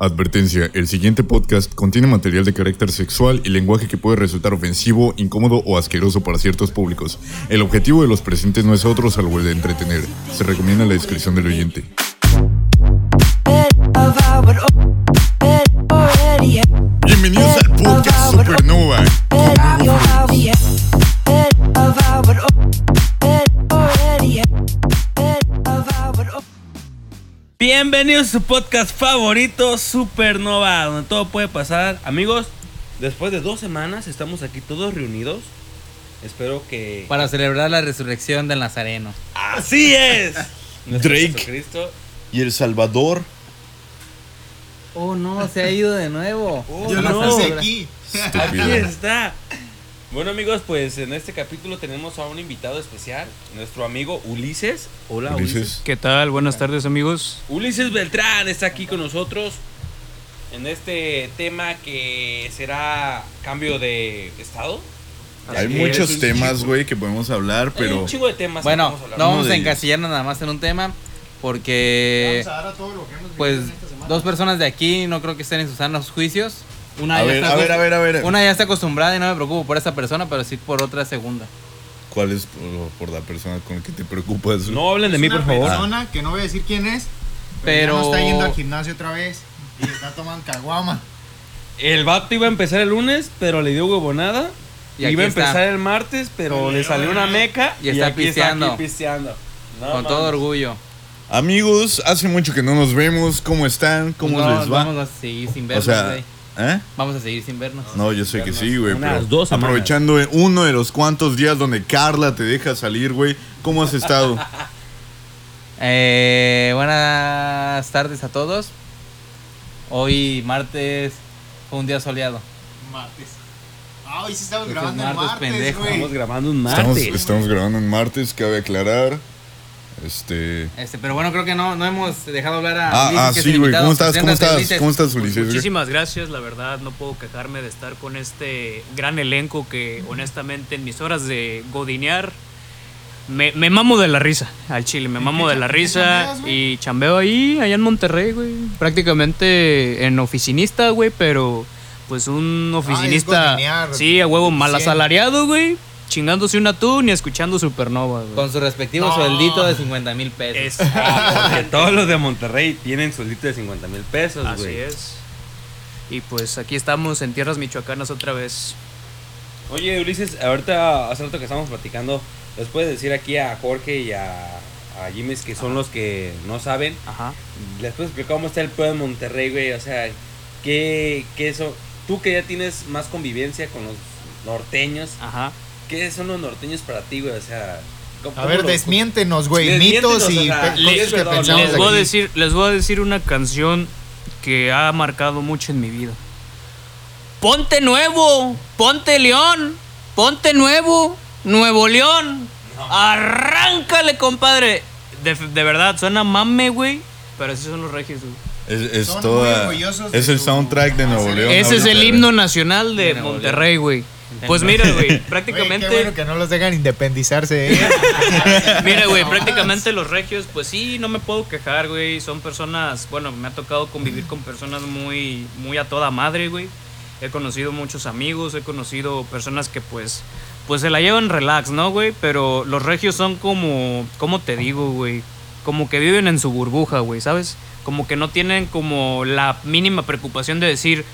Advertencia, el siguiente podcast contiene material de carácter sexual y lenguaje que puede resultar ofensivo, incómodo o asqueroso para ciertos públicos. El objetivo de los presentes no es otro salvo el de entretener. Se recomienda la descripción del oyente. Bienvenidos al podcast Bienvenidos a su podcast favorito, Supernova, donde todo puede pasar. Amigos, después de dos semanas estamos aquí todos reunidos. Espero que... Para celebrar la resurrección del Nazareno. ¡Así es! Nuestro Drake. Jesucristo. Y El Salvador. Oh, no, se ha ido de nuevo. Yo La no. celebra- Aquí está. Bueno amigos, pues en este capítulo tenemos a un invitado especial, nuestro amigo Ulises. Hola Ulises. Ulises. ¿Qué tal? Buenas tardes amigos. Ulises Beltrán está aquí con nosotros en este tema que será cambio de estado. Hay muchos temas, güey, que podemos hablar, Hay pero... un chingo de temas. Bueno, hablar. no vamos a encasillarnos nada más en un tema porque pues dos personas de aquí no creo que estén en sus sanos juicios. Una A ya ver, está a ver, a ver, a ver. Una ya está acostumbrada y no me preocupo por esa persona, pero sí por otra segunda. ¿Cuál es por, por la persona con la que te preocupas? No hablen de mí, Es por una favor. persona que no voy a decir quién es, pero, Pero- ya no está yendo al gimnasio otra vez y está tomando caguama. El vato iba a empezar el lunes, pero le dio huevonada. Y iba a está. empezar el martes, pero le salió una meca. Y está aquí pisteando. aquí pisteando. No con todo orgullo. Amigos, hace mucho que no nos vemos. ¿Cómo están? ¿Cómo No, les va? Vamos a seguir sin o vernos, sea, güey. ¿Eh? Vamos a seguir sin vernos. No, yo sé que sí, güey. Unas pero dos semanas. aprovechando uno de los cuantos días donde Carla te deja salir, güey. ¿Cómo has estado? Eh, buenas tardes a todos. Hoy martes fue un día soleado. Martes. Ah, hoy sí estamos Porque grabando en martes, martes, pendejo. güey. Estamos grabando un estamos, martes. estamos grabando en martes, cabe aclarar. Este. Este, pero bueno, creo que no, no hemos dejado hablar a Ah, Ulises, ah, sí, güey. ¿Cómo estás? ¿Cómo estás? Ulises. ¿Cómo estás, Ulises? Muchísimas gracias, la verdad no puedo quejarme de estar con este gran elenco que honestamente en mis horas de godinear me, me mamo de la risa, al chile, me mamo de la risa chambeas, y chambeo ahí, allá en Monterrey, güey, prácticamente en oficinista, güey, pero pues un oficinista, godinear, sí, a huevo mal asalariado, güey, chingándose un atún y escuchando Supernova, güey. Con su respectivo No. sueldito de 50 mil pesos. Es- Porque todos los de Monterrey tienen sueldito de 50 mil pesos, Así güey. es. Y pues aquí estamos en tierras michoacanas otra vez. Oye, Ulises, ahorita hace rato que estamos platicando, ¿les puedes decir aquí a Jorge y a, a Jiménez que son los que no saben? Ajá. ¿Les puedes explicar cómo está el pueblo de Monterrey, güey? O sea, ¿qué, qué eso? Tú que ya tienes más convivencia con los norteños, Ajá. ¿Qué son los norteños para ti, güey? O sea, ¿cómo- A ver, desmiéntenos, güey. Mitos y o sea, pe- les- cosas que perdón, pensamos Les voy, a decir, les voy a decir una canción que ha marcado mucho en mi vida. Ponte nuevo, ponte león, ponte nuevo, Nuevo León. Arráncale, compadre. De, de verdad, suena mame, güey. Pero así son los regios, güey. Es, es toda. Es el soundtrack de Nuevo León. Ese es el himno nacional de Monterrey, güey. Pues mira, güey, prácticamente... qué bueno que no los dejan independizarse, eh. Mira, güey, prácticamente los regios, pues sí, no me puedo quejar, güey. Son personas, bueno, me ha tocado convivir con personas muy, muy a toda madre, güey. He conocido muchos amigos, he conocido personas que pues, pues se la llevan relax, ¿no, güey? Pero los regios son como, ¿cómo te digo, güey? Como que viven en su burbuja, güey, ¿sabes? Como que no tienen como la mínima preocupación de decir,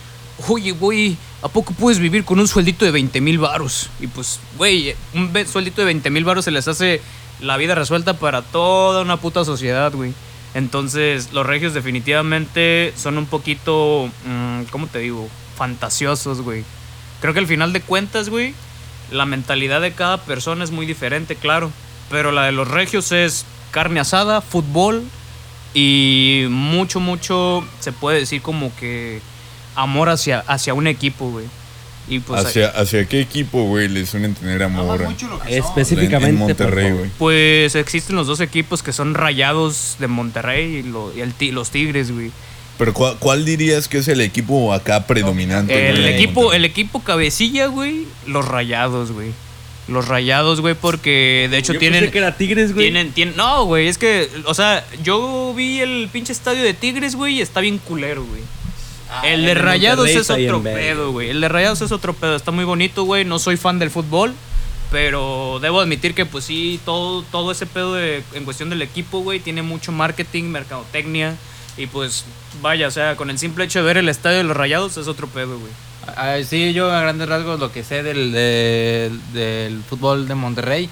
oye, güey, ¿a poco puedes vivir con un sueldito de 20 mil varos? Y pues, güey, un sueldito de 20 mil varos se les hace la vida resuelta para toda una puta sociedad, güey. Entonces, los regios definitivamente son un poquito, mm, ¿cómo te digo? Fantasiosos, güey. Creo que al final de cuentas, güey, la mentalidad de cada persona es muy diferente, claro. Pero la de los regios es carne asada, fútbol y mucho, mucho, se puede decir como que amor hacia, hacia un equipo, güey. Y pues ¿Hacia, ¿Hacia qué equipo, güey, le suelen tener amor? Aman mucho lo que son. Específicamente, en, Monterrey, güey. Pues existen los dos equipos que son rayados de Monterrey y, lo- y el ti- los Tigres, güey. Pero ¿cuál, cuál dirías que es el equipo acá predominante? El güey, equipo, el equipo cabecilla, güey, los rayados, güey. Los rayados, güey, porque de hecho Yo tienen. pensé que era Tigres, güey. Tienen, tienen, no, güey, es que, o sea, yo vi el pinche estadio de Tigres, güey, y está bien culero, güey. El de el de Rayados Monterrey es otro pedo, güey. El de Rayados es otro pedo. Está muy bonito, güey. No soy fan del fútbol. Pero debo admitir que, pues sí, todo, todo ese pedo de- en cuestión del equipo, güey, tiene mucho marketing, mercadotecnia. Y pues, vaya, o sea, con el simple hecho de ver el estadio de los Rayados es otro pedo, güey. Ah, sí, yo a grandes rasgos lo que sé del, del, del fútbol de Monterrey,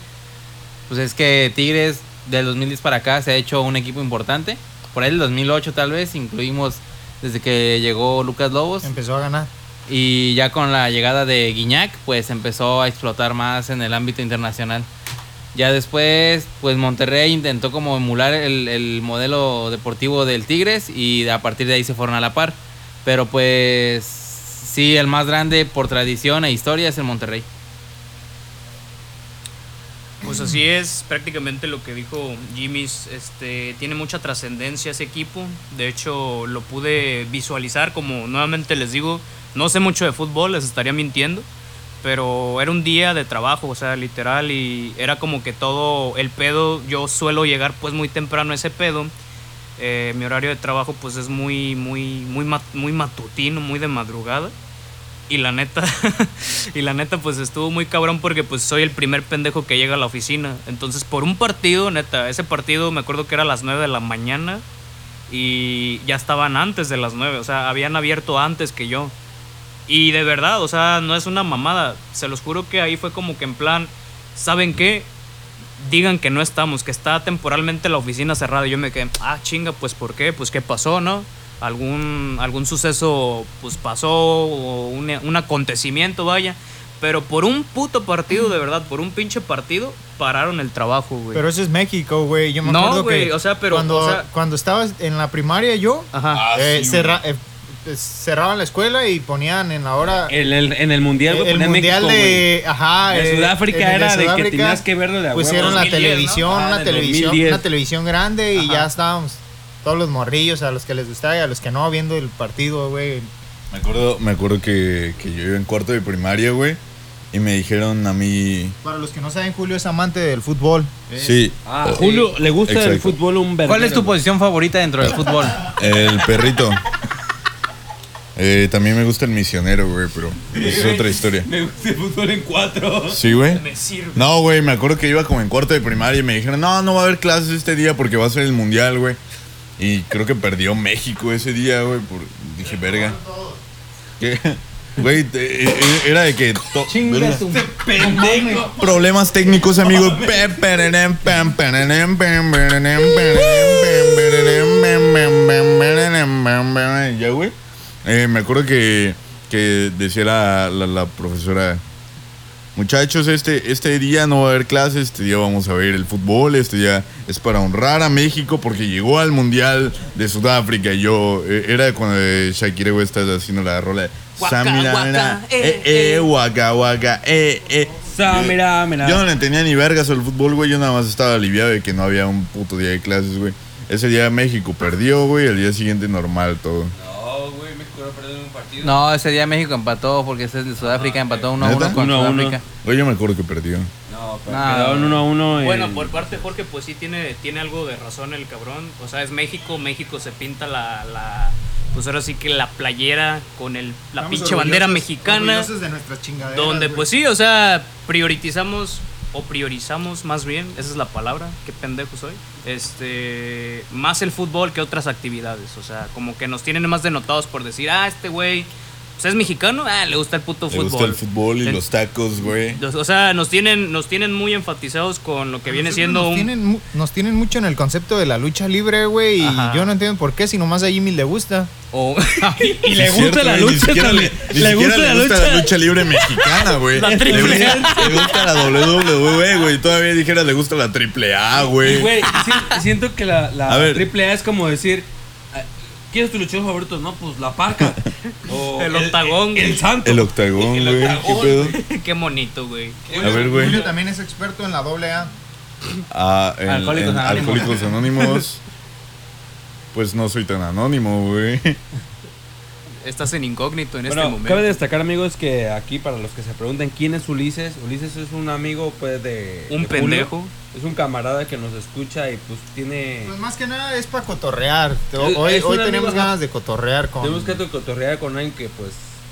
pues es que Tigres del 2010 para acá se ha hecho un equipo importante. Por ahí del 2008 tal vez, incluimos desde que llegó Lucas Lobos. Empezó a ganar. Y ya con la llegada de Guiñac, pues empezó a explotar más en el ámbito internacional. Ya después, pues Monterrey intentó como emular el, el modelo deportivo del Tigres y a partir de ahí se fueron a la par. Pero pues sí, el más grande por tradición e historia es el Monterrey. Pues así es prácticamente lo que dijo Jimmy. Este, tiene mucha trascendencia ese equipo. De hecho, lo pude visualizar como nuevamente les digo, no sé mucho de fútbol, les estaría mintiendo. Pero era un día de trabajo, o sea, literal, y era como que todo el pedo, yo suelo llegar pues muy temprano a ese pedo. Eh, mi horario de trabajo pues es muy, muy, muy, mat- muy matutino, muy de madrugada. Y la neta, y la neta, pues estuvo muy cabrón porque pues soy el primer pendejo que llega a la oficina. Entonces, por un partido, neta, ese partido me acuerdo que era a las 9 de la mañana y ya estaban antes de las 9, o sea, habían abierto antes que yo. Y de verdad, o sea, no es una mamada. Se los juro que ahí fue como que en plan, ¿saben qué? Digan que no estamos, que está temporalmente la oficina cerrada. Y yo me quedé, ah, chinga, pues ¿por qué? Pues ¿qué pasó, no? Algún, algún suceso, pues pasó, o un, un acontecimiento, vaya. Pero por un puto partido, de verdad, por un pinche partido, pararon el trabajo, güey. Pero eso es México, güey. Yo me No, acuerdo güey, que o sea, pero, cuando, o sea- cuando estabas en la primaria yo, Ajá. eh, cerra- eh, eh, cerraban la escuela y ponían en la hora... En el, en el mundial, güey, el mundial México, güey. de, ajá, De eh, Sudáfrica era de que tenías que verlo de. Pusieron la 2010, ¿no? televisión, Ah, una televisión, 2010. una televisión grande y Ajá. ya estábamos todos los morrillos a los que les gustaba y a los que no viendo el partido, güey. Me acuerdo, me acuerdo que, que yo iba en cuarto de primaria, güey. Y me dijeron a mí. Para los que no saben, Julio es amante del fútbol. Sí. Ah, Julio, le gusta el Exacto. fútbol un verguero. ¿Cuál es tu posición favorita dentro del fútbol? El perrito. Eh, también me gusta el misionero, güey, pero es otra historia. Me gusta el fútbol en cuatro. Sí, güey. Me sirve. No, güey, me acuerdo que iba como en cuarto de primaria y me dijeron, no, no va a haber clases este día porque va a ser el mundial, güey. Y creo que perdió México ese día, güey. Por... Dije, verga. ¿Qué? Güey, eh, era de que... to-. Pendejo. Problemas técnicos, amigo. Ya, güey. Eh, me acuerdo que, que decía la, la, la profesora, muchachos, este, este día no va a haber clases, este día vamos a ver el fútbol, este día es para honrar a México porque llegó al Mundial de Sudáfrica. Y yo, eh, era cuando eh, Shakira, güey, estaba haciendo la rola de Guaca, Samira, guaca, eh, eh, eh, guaca, guaca, eh, eh. Sa, mira, mira. Yo no le tenía ni vergas al fútbol, güey. Yo nada más estaba aliviado de que no había un puto día de clases, güey. Ese día México perdió, güey. El día siguiente normal todo. No, un partido. Ese día México empató porque ese es de Sudáfrica, empató 1 a 1 ¿Neta? con Uno a uno. Sudáfrica. Güey, yo me acuerdo que perdió. No, pero No. quedaron uno a uno. y- Bueno, por parte de Jorge, pues sí tiene, tiene algo de razón el cabrón. O sea, es México, México se pinta la, la pues ahora sí que la playera con el, la Estamos pinche bandera mexicana. de nuestras Donde pues sí, o sea, priorizamos o priorizamos más bien, esa es la palabra, qué pendejo soy. Este, más el fútbol que otras actividades, o sea, como que nos tienen más denotados por decir, "Ah, este güey pues es mexicano, ah, le gusta el puto Le fútbol." gusta el fútbol y los tacos, güey. O sea, nos tienen, nos tienen muy enfatizados con lo que viene Nosotros siendo nos un... Tienen, nos tienen mucho en el concepto de la lucha libre, güey. Y Ajá. yo no entiendo por qué, si nomás a Jimmy le gusta. o- y le Es gusta cierto, la ni lucha siquiera. Le, ni Le gusta le la gusta lucha. la lucha libre mexicana, güey. La Le triple gusta- A. Le gusta la WWE, güey. Todavía dijera le gusta la triple A, güey. güey, si- siento que la, la triple A es como decir, ¿quién es tu luchador favorito? No, pues la parca. O El octagón, El, santo. El octagón, güey. ¿Qué pedo? Qué bonito, güey. A ver, güey. Julio también es experto en la doble A. Ah, en, Alcohólicos en Anónimos. Alcohólicos Anónimos. Pues no soy tan anónimo, güey. Estás en incógnito en este momento. cabe destacar, amigos, que aquí para los que se pregunten quién es Ulises, Ulises es un amigo, pues, de. Un de Julio. pendejo. Es un camarada que nos escucha y, pues, tiene. Pues más que nada es para cotorrear. Hoy, tenemos ganas de cotorrear con. Tenemos que cotorrear con alguien que, pues,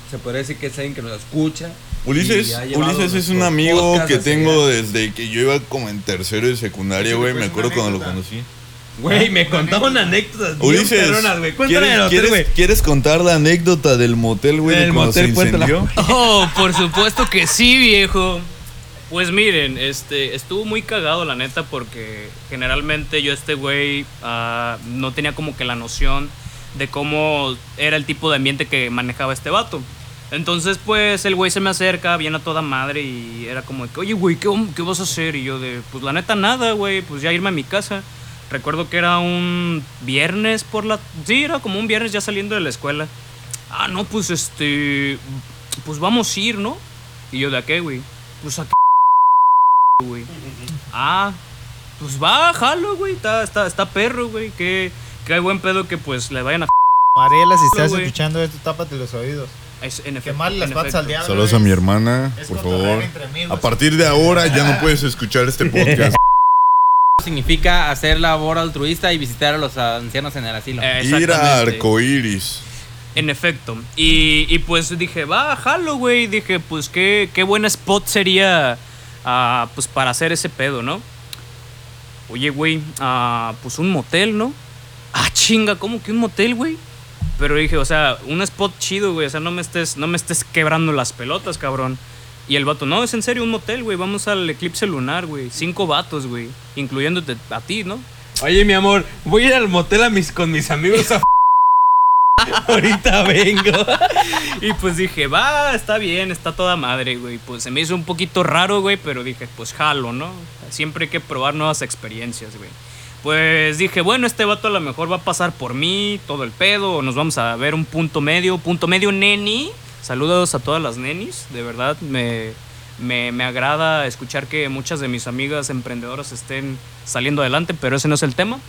se podría decir que es alguien que nos escucha. Ulises, y Ulises es un amigo que tengo desde que yo iba como en tercero de secundaria, güey. Me acuerdo cuando lo conocí. Güey, me contaban anécdotas bien Ulises, güey. Cuéntale ¿quieres, hotel, quieres- güey. quieres contar la anécdota del motel, güey, de Del motel, se cuéntala. incendió? Oh, por supuesto que sí, viejo. Pues miren, este, estuvo muy cagado la neta porque generalmente yo este güey ah, no tenía como que la noción de cómo era el tipo de ambiente que manejaba este vato. Entonces pues el güey se me acerca, viene a toda madre y era como de que, oye güey, ¿qué, vam- ¿qué vas a hacer? Y yo de, pues la neta nada, güey, pues ya irme a mi casa. Recuerdo que era un viernes por la... Sí, era como un viernes ya saliendo de la escuela. Ah, no, pues este... Pues vamos a ir, ¿no? Y yo, ¿de a qué, güey? Pues a qué, güey. Ah, pues va, jalo, güey. Está, está, está perro, güey. Que, que hay buen pedo que pues le vayan a... Mariela, si estás güey. escuchando esto, tápate los oídos. Es- en efecto, las en patas al diablo. Saludos a mi hermana, es por favor. A partir de ahora ya no puedes escuchar este podcast. Significa hacer labor altruista y visitar a los ancianos en el asilo. Eh, Ir a. Arcoiris. En efecto. Y, y pues dije, va, jalo, güey. Dije, pues qué, qué buen spot sería ah, pues para hacer ese pedo, ¿no? Oye, güey, ah, pues un motel, ¿no? Ah, chinga, ¿cómo que un motel, güey? Pero dije, o sea, un spot chido, güey. O sea, no me estés, no me estés quebrando las pelotas, cabrón. Y el vato, no, es en serio un motel, güey. Vamos al eclipse lunar, güey. Cinco vatos, güey. Incluyéndote a ti, ¿no? Oye, mi amor, voy a ir al motel a mis, con mis amigos a... Ahorita vengo. Y pues dije, va, está bien, está toda madre, güey. Pues se me hizo un poquito raro, güey, pero dije, pues jalo, ¿no? Siempre hay que probar nuevas experiencias, güey. Pues dije, bueno, este vato a lo mejor va a pasar por mí, todo el pedo, o nos vamos a ver un punto medio, punto medio neni. Saludos a todas las nenis, de verdad, me, me, me agrada escuchar que muchas de mis amigas emprendedoras estén saliendo adelante, pero ese no es el tema.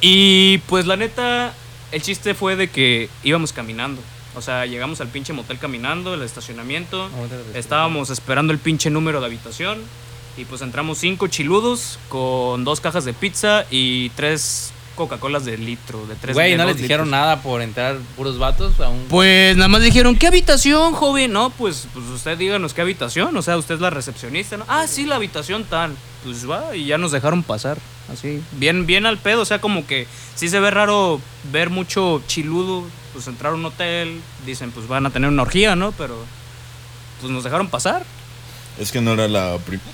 Y pues la neta, el chiste fue de que íbamos caminando. O sea, llegamos al pinche motel caminando, el estacionamiento. Estábamos esperando el pinche número de habitación. Y pues entramos cinco chiludos con dos cajas de pizza y tres Coca-Colas de litro, de tres Güey, ¿no les dijeron litros. nada por entrar puros vatos? A un... Pues nada más dijeron, ¿qué habitación, joven? No, pues, pues usted díganos qué habitación. O sea, usted es la recepcionista, ¿no? Ah, sí, la habitación tal. Pues va, y ya nos dejaron pasar. Así, bien, bien al pedo. O sea, como que sí se ve raro ver mucho chiludo. Pues entrar a un hotel, dicen, pues van a tener una orgía, ¿no? Pero, pues nos dejaron pasar. Es que no era la primera.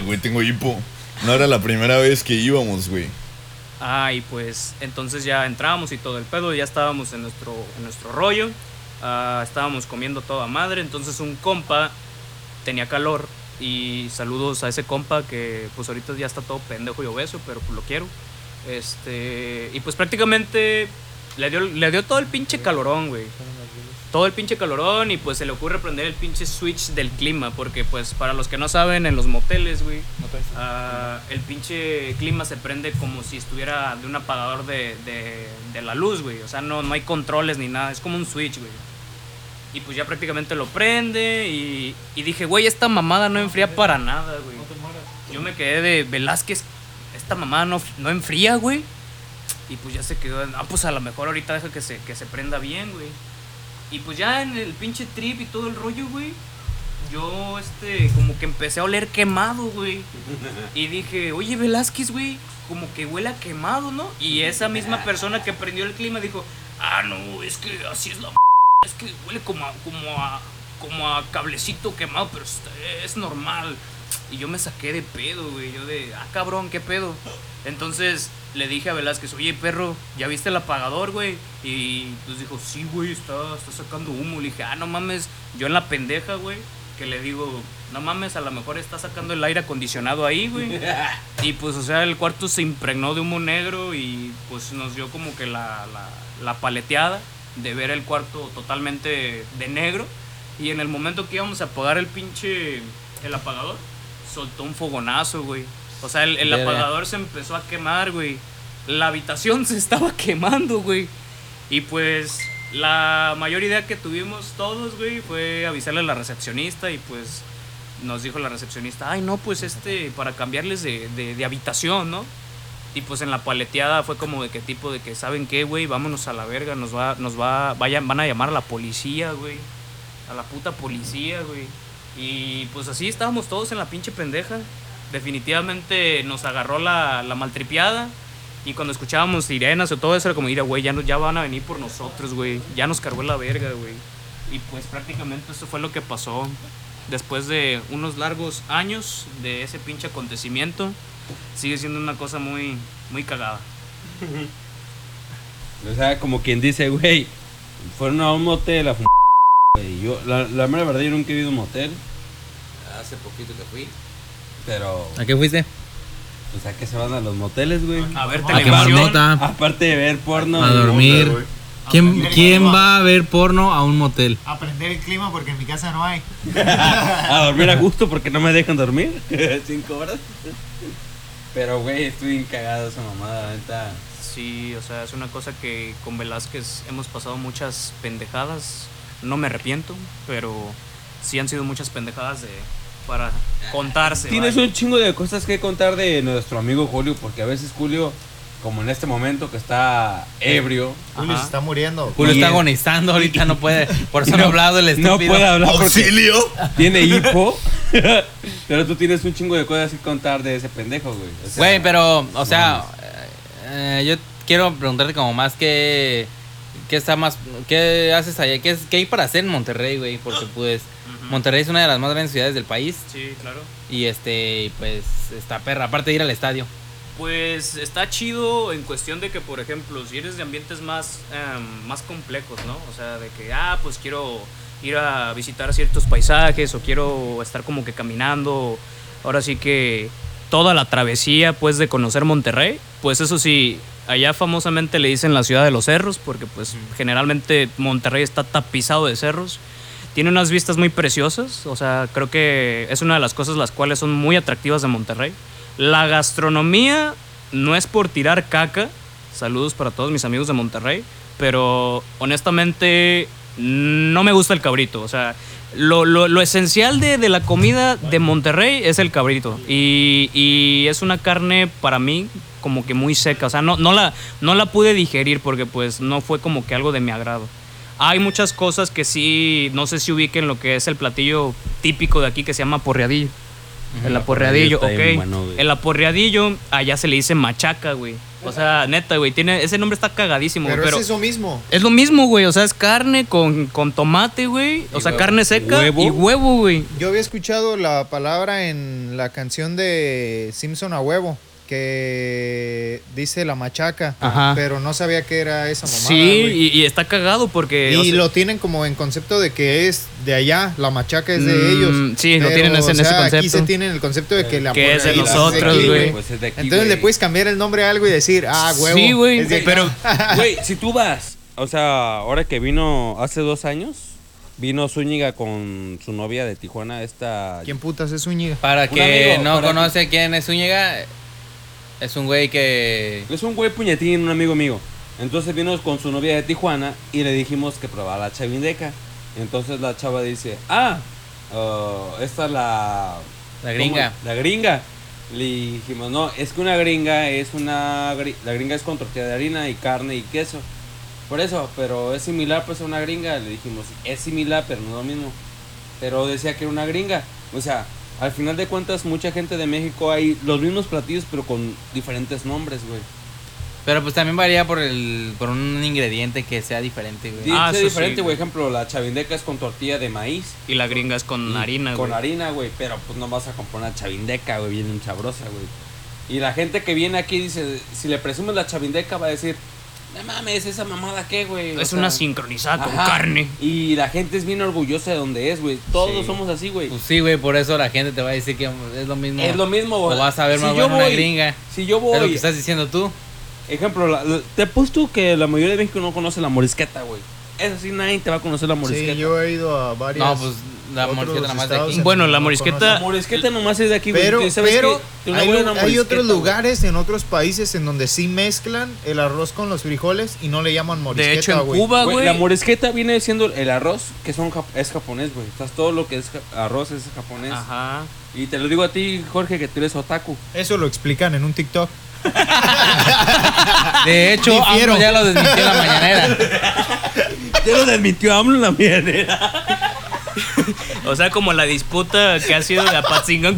Güey, tengo hipo. No era la primera vez que íbamos, güey. Ah, y pues entonces ya entramos y todo el pedo, ya estábamos en nuestro, en nuestro rollo, ah, estábamos comiendo toda madre, entonces un compa tenía calor y saludos a ese compa que pues ahorita ya está todo pendejo y obeso, pero pues lo quiero. Este, y pues prácticamente le dio, le dio todo el pinche calorón, güey. Todo el pinche calorón y pues se le ocurre prender el pinche switch del clima, porque pues para los que no saben, en los moteles, güey, Ah, el pinche clima se prende como si estuviera de un apagador de, de- de la luz, güey. O sea, no, no hay controles ni nada. Es como un switch, güey. Y pues ya prácticamente lo prende y, y dije, güey, esta mamada no enfría para nada, güey. Yo me quedé de Velázquez, esta mamada no, no enfría, güey. Y pues ya se quedó, ah, pues a lo mejor ahorita deja que se, que se prenda bien, güey. Y pues ya en el pinche trip y todo el rollo, güey. Yo, este, como que empecé a oler quemado, güey. Y dije, oye, Velázquez, güey, como que huele a quemado, ¿no? Y esa misma persona que prendió el clima dijo, ah, no, es que así es la m es que huele como a, como a, como a cablecito quemado, pero es normal. Y yo me saqué de pedo, güey. Yo de, ah, cabrón, ¿qué pedo? Entonces le dije a Velázquez, oye, perro, ¿ya viste el apagador, güey? Y pues dijo, sí, güey, está, está sacando humo. Le dije, ah, no mames, yo en la pendeja, güey, que le digo, no mames, a lo mejor está sacando el aire acondicionado ahí, güey. Y pues, o sea, el cuarto se impregnó de humo negro y pues nos dio como que la, la, la paleteada de ver el cuarto totalmente de negro. Y en el momento que íbamos a apagar el pinche, el apagador, soltó un fogonazo, güey. O sea, el, apagador se empezó a quemar, güey. La habitación se estaba quemando, güey. Y pues la mayor idea que tuvimos todos, güey, fue avisarle a la recepcionista y pues nos dijo la recepcionista, ay no, pues este, para cambiarles de, de- de habitación, ¿no? Y pues en la paleteada fue como de qué tipo de que, ¿saben qué, güey? Vámonos a la verga, nos va, nos va, vayan, van a llamar a la policía, güey. A la puta policía, güey. Y pues así estábamos todos en la pinche pendeja. Definitivamente nos agarró la, la maltripiada. Y cuando escuchábamos sirenas o todo eso, era como, mira, güey, ya, no- ya van a venir por nosotros, güey. Ya nos cargó la verga, güey. Y pues prácticamente eso fue lo que pasó. Después de unos largos años de ese pinche acontecimiento, sigue siendo una cosa muy, muy cagada. O sea, como quien dice, güey, fueron a un motel a fumar. Güey. Yo, la, la mera verdad, yo nunca he ido a un motel. Hace poquito que fui. Pero, ¿A qué fuiste? o sea, que se van a los moteles, güey. A ver, A televisión. Aparte de ver porno. a dormir. ¿Quién, ¿Quién va a ver porno a un motel? Aprender el clima porque en mi casa no hay. a dormir a gusto porque no me dejan dormir. Cinco horas. Pero, güey, estoy bien cagado esa mamada, la neta. Sí, o sea, es una cosa que con Velázquez hemos pasado muchas pendejadas. No me arrepiento, pero sí han sido muchas pendejadas de para contarse. Tienes vaya. un chingo de cosas que contar de nuestro amigo Julio, porque a veces Julio, como en este momento que está ebrio, Julio Ajá. se está muriendo. Julio Y está agonizando, ahorita no puede. Por eso no, ha hablado el no estúpido. puede hablar ¡Auxilio! tiene hipo. pero tú tienes un chingo de cosas que contar de ese pendejo, güey. O sea, Güey, pero, o sea, eh, yo quiero preguntarte como más que... ¿Qué está más... ¿Qué haces allá? ¿Qué, es, qué hay para hacer en Monterrey, güey? Porque pues Ujú. Monterrey es una de las más grandes ciudades del país. Sí, claro. Y este, pues, está perra. Aparte de ir al estadio. Pues está chido en cuestión de que, por ejemplo, si eres de ambientes más, em, más complejos, ¿no? O sea, de que, ah, pues quiero ir a visitar ciertos paisajes o quiero estar como que caminando. Ahora sí que toda la travesía, pues, de conocer Monterrey, pues eso sí, allá famosamente le dicen la ciudad de los cerros, porque pues generalmente Monterrey está tapizado de cerros. Tiene unas vistas muy preciosas, o sea, creo que es una de las cosas las cuales son muy atractivas de Monterrey. La gastronomía no es por tirar caca, saludos para todos mis amigos de Monterrey, pero honestamente no me gusta el cabrito, o sea, lo, lo- lo esencial de, de la comida de Monterrey es el cabrito y, y es una carne para mí como que muy seca, o sea, no, no, la, no la pude digerir porque pues no fue como que algo de mi agrado. Hay muchas cosas que sí, no sé si ubiquen lo que es el platillo típico de aquí que se llama porreadillo. El aporreadillo, ok. el aporreadillo, allá se le dice machaca, güey. O sea, neta, güey, tiene, ese nombre está cagadísimo, Pero, es eso mismo. es lo mismo, güey. O sea, es carne con, con tomate, güey. O sea, huevo. carne seca ¿Huevo? y huevo, güey. Yo había escuchado la palabra en la canción de Simpson a huevo, que dice la machaca, Ajá. pero no sabía que era esa mamada. Sí, y, y está cagado porque. Y o sea, lo tienen como en concepto de que es de allá, la machaca es de Mm, ellos. sí, lo Pero, tienen ese- en o ese Aquí concepto. se tiene el concepto de que la Que es de nosotros, aquí, güey. Pues aquí, Entonces le puedes cambiar el nombre a algo y decir, ah, huevo. Sí, güey, pero- Güey, si tú vas, o sea, ahora que vino hace dos años, vino Zúñiga con su novia de Tijuana, esta... ¿Quién putas es Zúñiga? Para que amigo, no para conoce quién es Zúñiga, es un güey que... Es un güey puñetín, un amigo mío. Entonces vino con su novia de Tijuana y le dijimos que probara la chavindeca. Entonces la chava dice, ah, uh, esta es la... La gringa. ¿cómo? La gringa. Le dijimos, no, es que una gringa es una... La gringa es con tortilla de harina y carne y queso. Por eso, pero es similar pues a una gringa. Le dijimos, es similar, pero no es lo mismo. Pero decía que era una gringa. O sea, al final de cuentas, mucha gente de México hay los mismos platillos, pero con diferentes nombres, güey. Pero pues también varía por el por un ingrediente que sea diferente, güey. Ah, eso diferente, sí, güey. ejemplo, la chavindeca es con tortilla de maíz. Y la gringa es con harina, Con güey. harina, güey. Pero pues no vas a comprar una chavindeca, güey, bien sabrosa, güey. Y la gente que viene aquí dice, si le presumes la chavindeca, va a decir, no mames, esa mamada qué, güey. O Es sea, una sincronizada con ajá. carne. Y la gente es bien orgullosa de donde es, güey. Todos Sí. somos así, güey. Pues sí, güey, por eso la gente te va a decir que es lo mismo. es lo mismo, O güey. vas a ver Si más yo buena una voy- gringa. Si yo Es lo que voy, estás diciendo tú. ejemplo, la- la- te apuesto que la mayoría de México no conoce la morisqueta, güey. eso sí, nadie te va a conocer la morisqueta. Sí, yo he ido a varias. No, pues la morisqueta nada más de aquí. en Bueno, la morisqueta- La morisqueta nomás es de aquí, güey. Pero, pero hay, otros lugares en otros países en donde sí mezclan el arroz con los frijoles y no le llaman morisqueta, De hecho, en güey. Cuba, Güey, la morisqueta viene siendo el arroz, que son es japonés, güey. Estás todo lo que es arroz es japonés. Ajá. Y te lo digo a ti, Jorge, que tú eres otaku. Eso lo explican en un TikTok. De hecho, ya lo desmintió en la mañanera. Ya lo desmintió AMLO en la mierda. O sea, como la disputa que ha sido de Apatzingán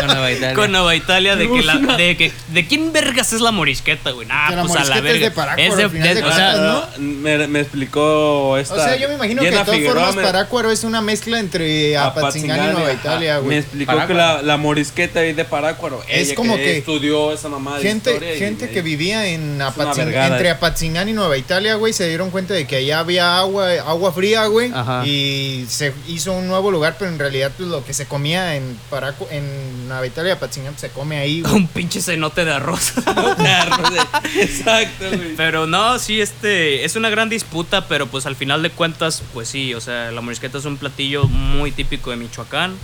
con, Nueva Italia. con Nueva Italia de que la, de que de quién vergas es la morisqueta, güey. Nah, Que la pues a la morisqueta es verga. de Parácuaro, Es de- de o sea, ¿no? me, me explicó esta. O sea, yo me imagino que de todas Figueroa formas me- Parácuaro es una mezcla entre Apatzingán y Nueva. Italia, Me güey. explicó Parácuaro. que la, la morisqueta es de Parácuaro. Es Ella como que estudió esa mamá de Gente, historia y gente me- que vivía en Apatzingán, entre Apatzingán y Nueva Italia, güey, se dieron cuenta de que allá había agua, agua fría, güey, Ajá. y se hizo un nuevo lugar, pero en realidad pues, lo que se comía en Paracu en Nueva Italia y Apatzingán se come ahí, güey. un pinche cenote de arroz. Exacto, güey. Pero no, sí, este, es una gran disputa, pero pues al final de cuentas, pues sí, o sea, la morisqueta es un platillo muy típico de Michoacán,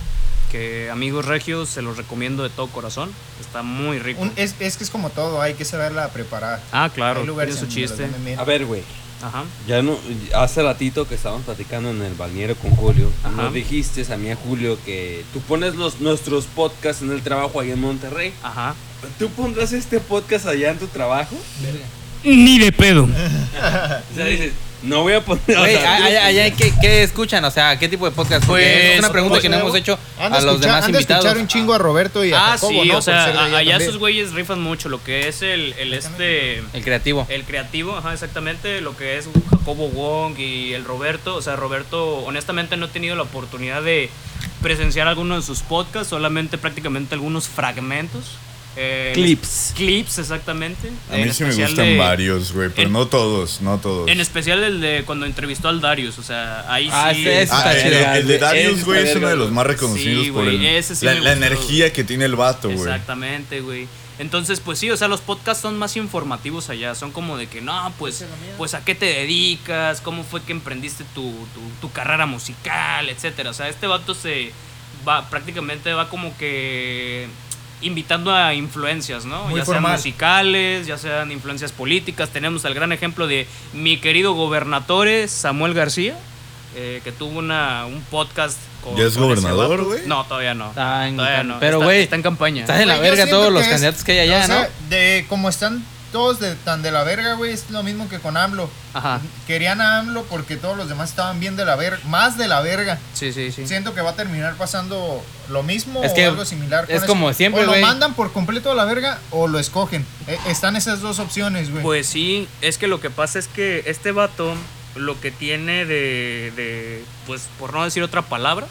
que amigos regios se los recomiendo de todo corazón, está muy rico. Un- es, es que es como todo, hay que saberla preparar. Ah, claro, hay lugares tiene su chiste. A ver, güey. Ajá. Ya no, hace ratito que estábamos platicando en el balneario con Julio, Ajá. nos dijiste a mí a Julio que tú pones los nuestros podcasts en el trabajo ahí en Monterrey. Ajá. ¿Tú pondrás este podcast allá en tu trabajo? Ni de pedo. O sea, dices, no voy a poner. o Güey, sea, allá, allá, ¿qué, qué escuchan? O sea, ¿qué tipo de podcast? Pues, es una pregunta pues, que no hemos hecho Han de a los demás han de invitados. escuchar un chingo a Roberto y a Ah, Jacobo, sí, ¿no? o sea, allá allá esos güeyes rifan mucho, lo que es el, el este... El creativo. El creativo, ajá, exactamente, lo que es Jacobo Wong y el Roberto. O sea, Roberto, honestamente no he tenido la oportunidad de presenciar alguno de sus podcasts, solamente prácticamente algunos fragmentos. Eh, Clips. Clips, exactamente. A mí En sí me gustan de- varios, güey, pero en- no todos, no todos. En especial el de cuando entrevistó al Darius, o sea, ahí Ah, sí. ese- ese Ah, está el, chido. el de Darius, güey, es uno de los más reconocidos Sí, por el- sí la, energía que tiene el vato, güey. Exactamente, güey. Entonces, pues sí, o sea, los podcasts son más informativos allá. Son como de que, no, pues, pues a qué te dedicas, cómo fue que emprendiste tu, tu, tu carrera musical, etcétera. O sea, este vato se va, prácticamente va como que invitando a influencias, ¿no? Muy ya sean formal. musicales, ya sean influencias políticas. Tenemos el gran ejemplo de mi querido gobernatore Samuel García, eh, que tuvo una, un podcast con. ¿Ya es con gobernador, güey? No, todavía no. Está en Todavía no. pero, Está- güey, Está en campaña. Estás en la verga todos los es- candidatos que hay allá, o sea, ¿no? De, como están todos de, tan de la verga, güey, es lo mismo que con AMLO. Ajá. Querían a AMLO porque todos los demás estaban bien de la verga, más de la verga. Sí, sí, sí. Siento que va a terminar pasando lo mismo Es o que algo similar. con es eso. como siempre, O lo mandan por completo a la verga o lo escogen. Eh, están esas dos opciones, güey. Pues sí, es que lo que pasa es que este vato lo que tiene de, de pues por no decir otra palabra,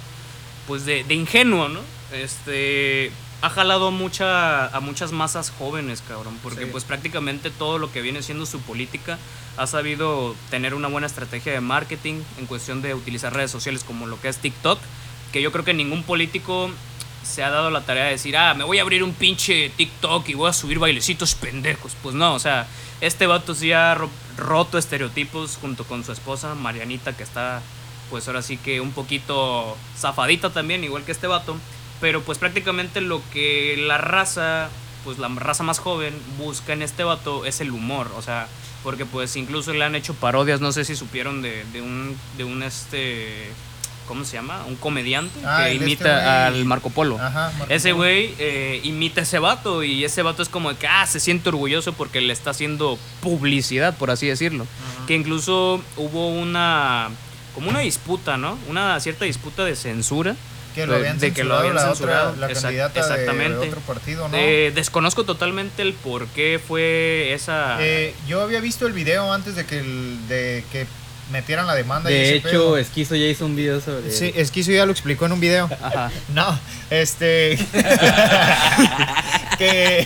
pues de, de ingenuo, ¿no? Este ha jalado mucha, a muchas masas jóvenes, cabrón, porque Sí. pues prácticamente todo lo que viene siendo su política ha sabido tener una buena estrategia de marketing en cuestión de utilizar redes sociales como lo que es TikTok, que yo creo que ningún político se ha dado la tarea de decir, ah, me voy a abrir un pinche TikTok y voy a subir bailecitos pendejos. Pues no, o sea, este vato sí ha ro- roto estereotipos junto con su esposa, Marianita, que está, pues ahora sí que un poquito zafadita también, igual que este vato. Pero pues prácticamente lo que la raza, pues la raza más joven busca en este vato es el humor, o sea, porque pues incluso le han hecho parodias, no sé si supieron de, de un, de un este, ¿cómo se llama? Un comediante Ah, que este imita al Marco Polo. Ajá, Marco Ese güey eh, imita a ese vato y ese vato es como de que ah, se siente orgulloso porque le está haciendo publicidad, por así decirlo. Que incluso hubo una como una disputa, ¿no? Una cierta disputa de censura. Que lo de- habían de que lo censurado habían la censurado. otra, la Exact- candidata exactamente. de otro partido, ¿no? Eh, desconozco totalmente el por qué fue esa... Eh, yo había visto el video antes de que, el- de que metieran la demanda. y De hecho, pedo. Esquizo ya hizo un video sobre. Sí, Esquizo ya lo explicó en un video. Ajá. No, este. que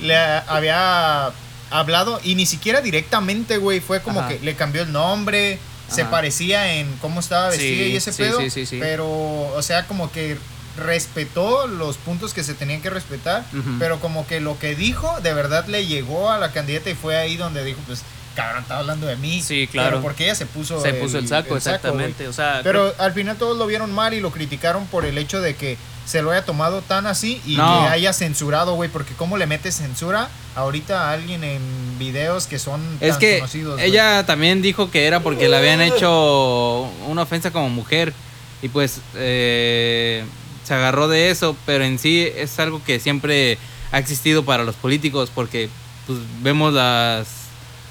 le había hablado y ni siquiera directamente, güey. Fue como Ajá. que le cambió el nombre, se parecía en cómo estaba Sí, vestida y ese sí, pedo. sí, sí, sí. Pero, o sea, como que respetó los puntos que se tenían que respetar, pero como que lo que dijo de verdad le llegó a la candidata y fue ahí donde dijo, pues cabrón, estaba hablando de mí. Sí, claro. Pero porque ella se puso Se puso el saco, exactamente. O sea, Pero al final todos lo vieron mal y lo criticaron por el hecho de que se lo haya tomado tan así y No. que haya censurado, güey. Porque ¿cómo le metes censura ahorita a alguien en videos que son Es tan que conocidos? ella también dijo que era porque le habían hecho una ofensa como mujer y pues eh, se agarró de eso, pero en sí es algo que siempre ha existido para los políticos porque pues vemos las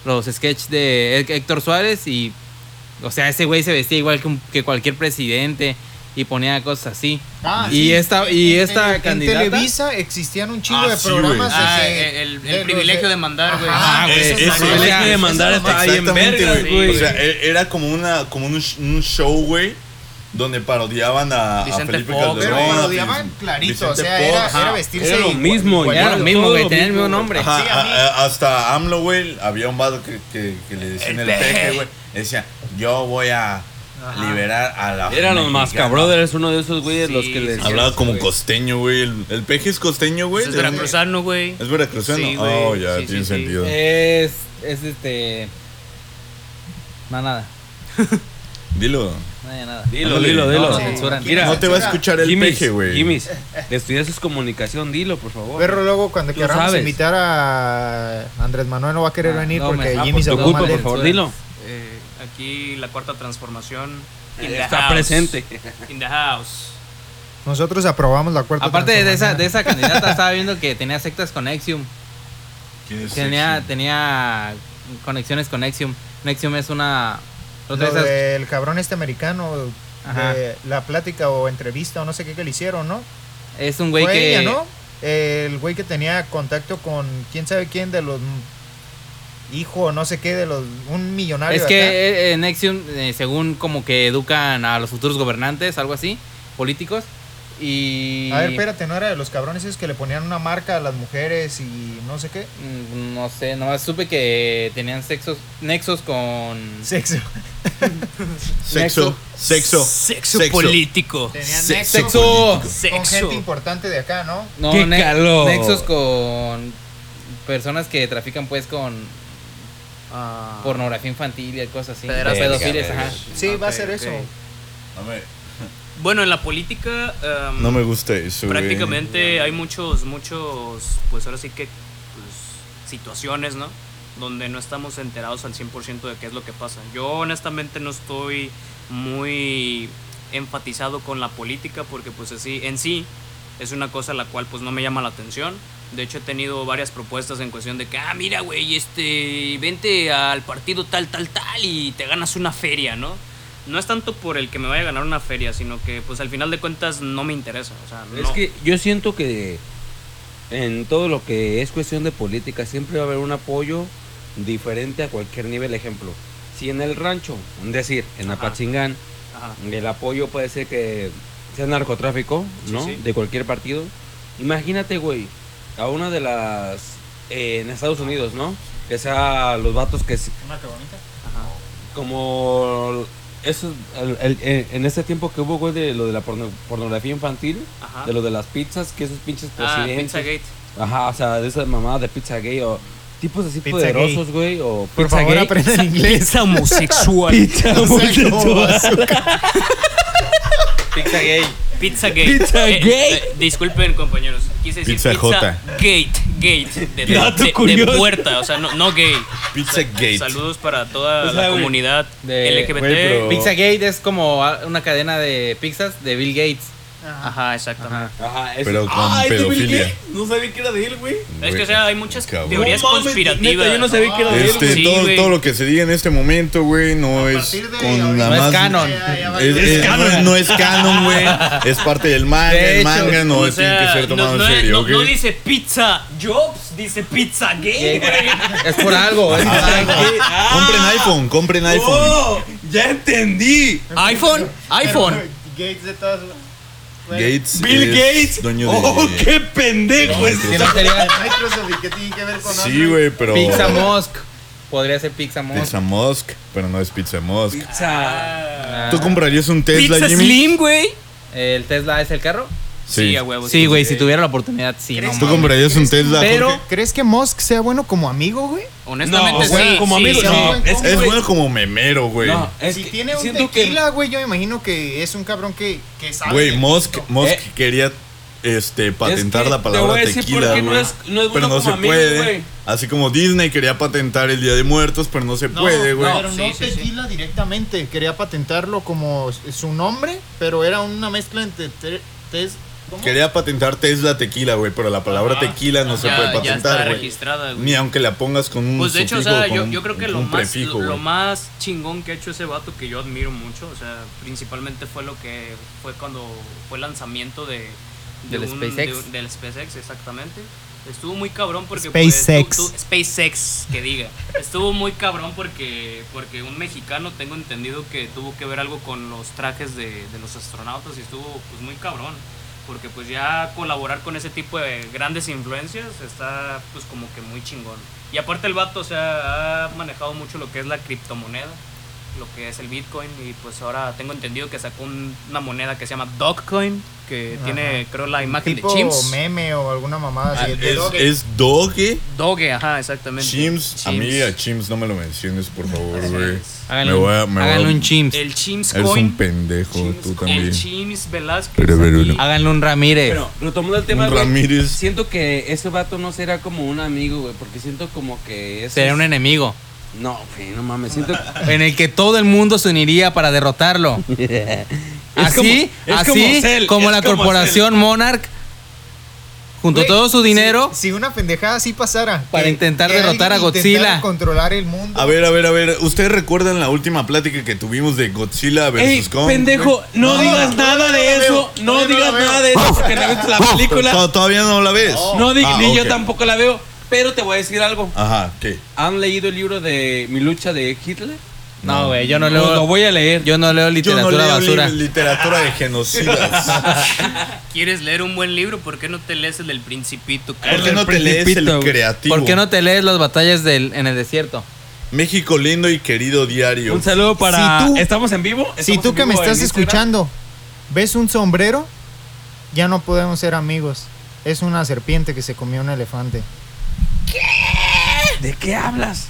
los sketches de Hé- Héctor Suárez y o sea, ese güey se vestía igual que, un- que cualquier presidente y ponía cosas así. Ah, y sí. esta y En- esta en, candidata En Televisa existían un chingo Ah, de sí, programas de Ah, que- el, el los privilegio de mandar, güey. Ah, güey, el privilegio de mandar está bien Exactamente, vergas, güey. O sea, e- era como una como un, un show, güey, donde parodiaban a, a Vicente Felipe Fox, Calderón. Pero parodiaban Vicente clarito, o sea, Fox. era, era vestirse Era lo mismo, igual. ya. Era lo mismo, güey, tenía el mismo, nombre. Ajá, Sí, a a- hasta AMLO, güey, había un vato que, que, que le decían el, peje, güey. Decía, yo voy a liberar a la Eran los mexicana". Mascabrothers, uno de esos güeyes Sí, los que les. Hablaba como güey. costeño, güey. El, el peje es costeño, güey. es veracruzano, güey. ¿Es veracruzano? Sí, güey. oh, ya, Sí, tiene sí, sí. sentido. Es es este no nada. Dilo. Nada, nada. Dilo, dilo, No, dilo. censuran. Mira, no te va a escuchar el Jimmy's, peje, güey. Jimmy's, estudias comunicación, dilo, por favor. Pero luego cuando queramos invitar a Andrés Manuel no va a querer Ah, venir no, me- porque ah, Jimmy por se tu habló culpa, mal de por favor, dilo. Aquí la cuarta transformación. in the Está house. presente. In the house. Nosotros aprobamos la cuarta Aparte de esa, de esa candidata, estaba viendo que tenía sectas con Nexium. ¿Quién es Tenía, tenía conexiones con Nexium. Nexium es una. Lo de esas- del cabrón este americano Ajá. de la plática o entrevista o no sé qué que le hicieron, ¿no? es un güey Fue que. ella, ¿no? El güey que tenía contacto con quién sabe quién de los hijo no sé qué de los un millonario Es que acá. eh, eh, Nexium, eh, según como que educan a los futuros gobernantes, algo así, políticos. Y. A ver, espérate, no era de los cabrones esos que le ponían una marca a las mujeres y no sé qué. Mm, No sé, nomás supe que tenían sexos, nexos con. Sexo. Sexo. Sexo. Sexo, Sexo. político. Tenían sexo. con- con Sexo. gente importante de acá, ¿no? No, ¡Qué ne- calor! nexos con personas que trafican pues con Ah, pornografía infantil y cosas así. Pedofilias, ajá. Sí, va a ser eso. Bueno, en la política. um, no me gusta eso, prácticamente hay muchos, muchos, pues ahora sí que, pues, situaciones, ¿no? Donde no estamos enterados al 100% de qué es lo que pasa. Yo honestamente no estoy muy enfatizado con la política porque pues así, en sí, es una cosa la cual pues no me llama la atención. De hecho he tenido varias propuestas en cuestión de que, ah, mira, güey, este, vente al partido tal, tal, tal y te ganas una feria, ¿no? No es tanto por el que me vaya a ganar una feria, sino que pues al final de cuentas no me interesa. O sea, Es que yo siento que en todo lo que es cuestión de política siempre va a haber un apoyo diferente a cualquier nivel. Ejemplo, si en el rancho, es decir, en Ajá. Apachingán, Ajá. el apoyo puede ser que sea narcotráfico, Sí, ¿no? sí. De cualquier partido. Imagínate, güey, a una de las eh, en Estados Unidos, ¿no? Que sea los vatos que Una cabronita. Ajá. como eso el- el- en- en este tiempo que hubo güey de lo de la porno- pornografía infantil, Ajá. de lo de las pizzas, que esos pinches Ah, presidentes. Pizzagate. Ajá, o sea, de esa mamada de pizza gay o tipos así Pizza poderosos, güey, o Por pizza favor, gay. aprendan inglés. Pizza homosexual. Pizza homosexual. Pizza gay. Pizza gate. Pizza Eh, gate. eh, disculpen, compañeros. Quise decir Pizza pizza, J. gate. Gate. De, de- Dato de- de curioso. puerta, o sea, no, no gay. Pizza Gate. Saludos para toda O sea, la comunidad de- LGBT. Pizza Gate es como una cadena de pizzas de Bill Gates. Ajá, exactamente. Ajá, es- Pero con Ah, ¿es pedofilia. No sabía que era de él, güey. Es que, o sea, hay muchas Cabrón. teorías No mames, conspirativas. neta, yo no sabía que era de él, Este. Sí, todo, güey. todo lo que se diga en este momento, güey, no A es con la No es más... canon. Ya. Es, es- no, es, no es canon, güey. Es parte del manga. De el manga no O tiene que sea, ser tomado no, en no- serio, no- ¿ok? no dice pizza Jobs, dice pizza gay, güey. Es por algo, es por algo. Compren iPhone, compren iPhone. ¡Oh! ¡Ya entendí! iPhone, iPhone. Gates de todas. Gates Bill es Gates. dueño de... ¡Oh, qué pendejo es! Que no sería Microsoft y qué tiene que ver con Sí, güey, pero... Pizza Mosque. Podría ser Pizza Mosque. Pizza Musk, pero no es Pizza Musk. Pizza. Ah, ¿Tú comprarías un Tesla, Pizza Jimmy? Slim, güey. ¿El Tesla es el carro? Sí, Sí. a huevo. Sí, güey, si tuviera la oportunidad, sí. No, ¿Tú mames. comprarías un Tesla? Pero- Jorge? ¿Crees que Musk sea bueno como amigo, güey? Honestamente, No, güey, sí. como sí, amigo, sí. no. Es güey, bueno como memero, güey. no, es si que tiene un siento que- tequila, güey, yo me imagino que es un cabrón que, que sabe. Güey, Musk. Musk Eh. quería este, patentar que la te palabra voy a decir tequila, por qué güey. no es- no es pero no se amigo, puede. güey. Así como Disney quería patentar el Día de Muertos, pero no se No, puede, güey. Pero Sí, no sí, sí. tequila directamente. Quería patentarlo como su nombre, pero era una mezcla entre te-. Quería patentar Tesla tequila, güey, pero la palabra Ajá. tequila no se puede ya está patentar, güey. registrada, güey. Ni aunque la pongas con un Pues de hecho, o sea, yo, creo que lo más, prefijo, lo, más chingón que ha hecho ese vato que yo admiro mucho, o sea, principalmente fue lo que fue cuando fue el lanzamiento de, de Del un- SpaceX. de del SpaceX, exactamente. Estuvo muy cabrón porque SpaceX. pues, tú- tú- SpaceX, que diga. Estuvo muy cabrón porque porque un mexicano tengo entendido que tuvo que ver algo con los trajes de, de los astronautas y estuvo pues muy cabrón. Porque pues ya colaborar con ese tipo de grandes influencias está pues como que muy chingón. Y aparte el vato, o sea, ha manejado mucho lo que es la criptomoneda, lo que es el Bitcoin y pues ahora tengo entendido que sacó un- una moneda que se llama Dogecoin, que Ajá. tiene creo la imagen tipo de Chimps. meme o alguna mamada así. Ah, es, Doge. es Doge, Doge, ajá, exactamente. Chims. A mí Chimps. a Chims no me lo menciones, por favor, güey. es. Háganle, Me voy a- un- me voy a- háganle un chimps. El Chimps Eres Coin. un pendejo, Chimps tú Coin. también. El Chimps Velázquez. Pero, pero, no. Háganle un Ramírez. Pero retomando el tema, Un güey, Ramírez. siento que ese vato no será como un amigo, güey, porque siento como que es Sería un enemigo. No, güey, no mames, siento En el que todo el mundo se uniría para derrotarlo. Es como- así, es así como Cell, como es la como corporación Monarch, junto a todo su dinero, Si, si una pendejada así pasara. Para intentar derrotar a Godzilla. controlar el mundo. A ver, a ver, a ver. ¿Ustedes recuerdan la última plática que tuvimos de Godzilla versus Ey, Kong? pendejo, no, No, digas no, nada no de eso, veo, no digas nada de eso porque no la película, ¿To- ¿Todavía no la ves? no Ah, ni yo tampoco la veo, pero te voy a decir algo. Ajá, ¿qué? ¿Han leído el libro de Mi lucha de Hitler? no, güey, yo no Lo, lo leo, voy a leer. yo no leo Yo no literatura leo basura. li- literatura de genocidas. ¿Quieres leer un buen libro? ¿Por qué no te lees el del Principito? ¿Por qué no te lees el creativo? ¿Por qué no te lees las batallas del, en el desierto? México lindo y querido diario. Un saludo para... Si tú- ¿Estamos en vivo? Si ¿Estamos tú que me estás escuchando ves un sombrero, ya no podemos ser amigos. Es una serpiente que se comió un elefante. ¿De qué hablas?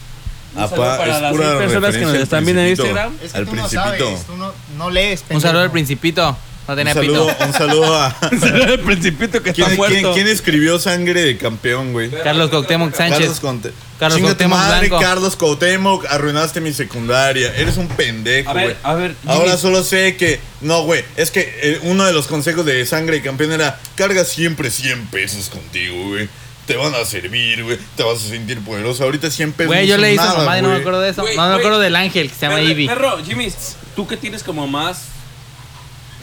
Un Apá, para es las pura seis personas que nos están viendo en Principito. Instagram. Es que Al tú no Principito. sabes, tú no, no lees. Un saludo al principito. No Un tenía saludo, pito. un saludo a... Un saludo al principito que está ¿Quién, muerto. quién- quién escribió Sangre de Campeón, güey? Carlos Cuauhtémoc Carlos Sánchez. Conte. Carlos Chinga tu Cuauhtémoc madre, Blanco. Carlos Cuauhtémoc, arruinaste mi secundaria. Eres un pendejo, A güey. a ver. Ahora Jimmy, solo sé que. No, güey. Es que eh, uno de los consejos de sangre de campeón era: carga siempre 100 pesos contigo, güey. Te van a servir, güey. Te vas a sentir poderoso. Ahorita 100 pesos. Güey, yo esa nada, mamá y no me acuerdo de eso. No me acuerdo del ángel que se llama Ivy. Perro, Jimmy, tú que tienes como más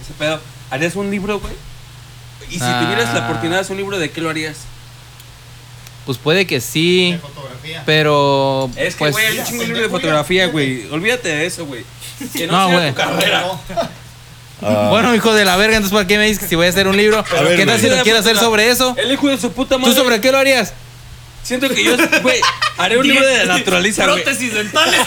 ese pedo, ¿harías un libro, güey? Y si Ah. tuvieras la oportunidad de hacer un libro, ¿de qué lo harías? Pues puede que sí, De fotografía. pero Es que, pues güey, hay un chingo de libro de fotografía, güey. Olvídate de eso, güey. Que no, No, sea güey. tu carrera. Ah, bueno, hijo de la verga, entonces ¿para qué me dices que si voy a hacer un libro? ver, ¿Qué tal si lo quiero hacer sobre eso? El hijo de su puta ¿Tú madre. sobre qué lo harías? Siento que yo, güey, haré un libro de naturaliza, güey. Prótesis dentales.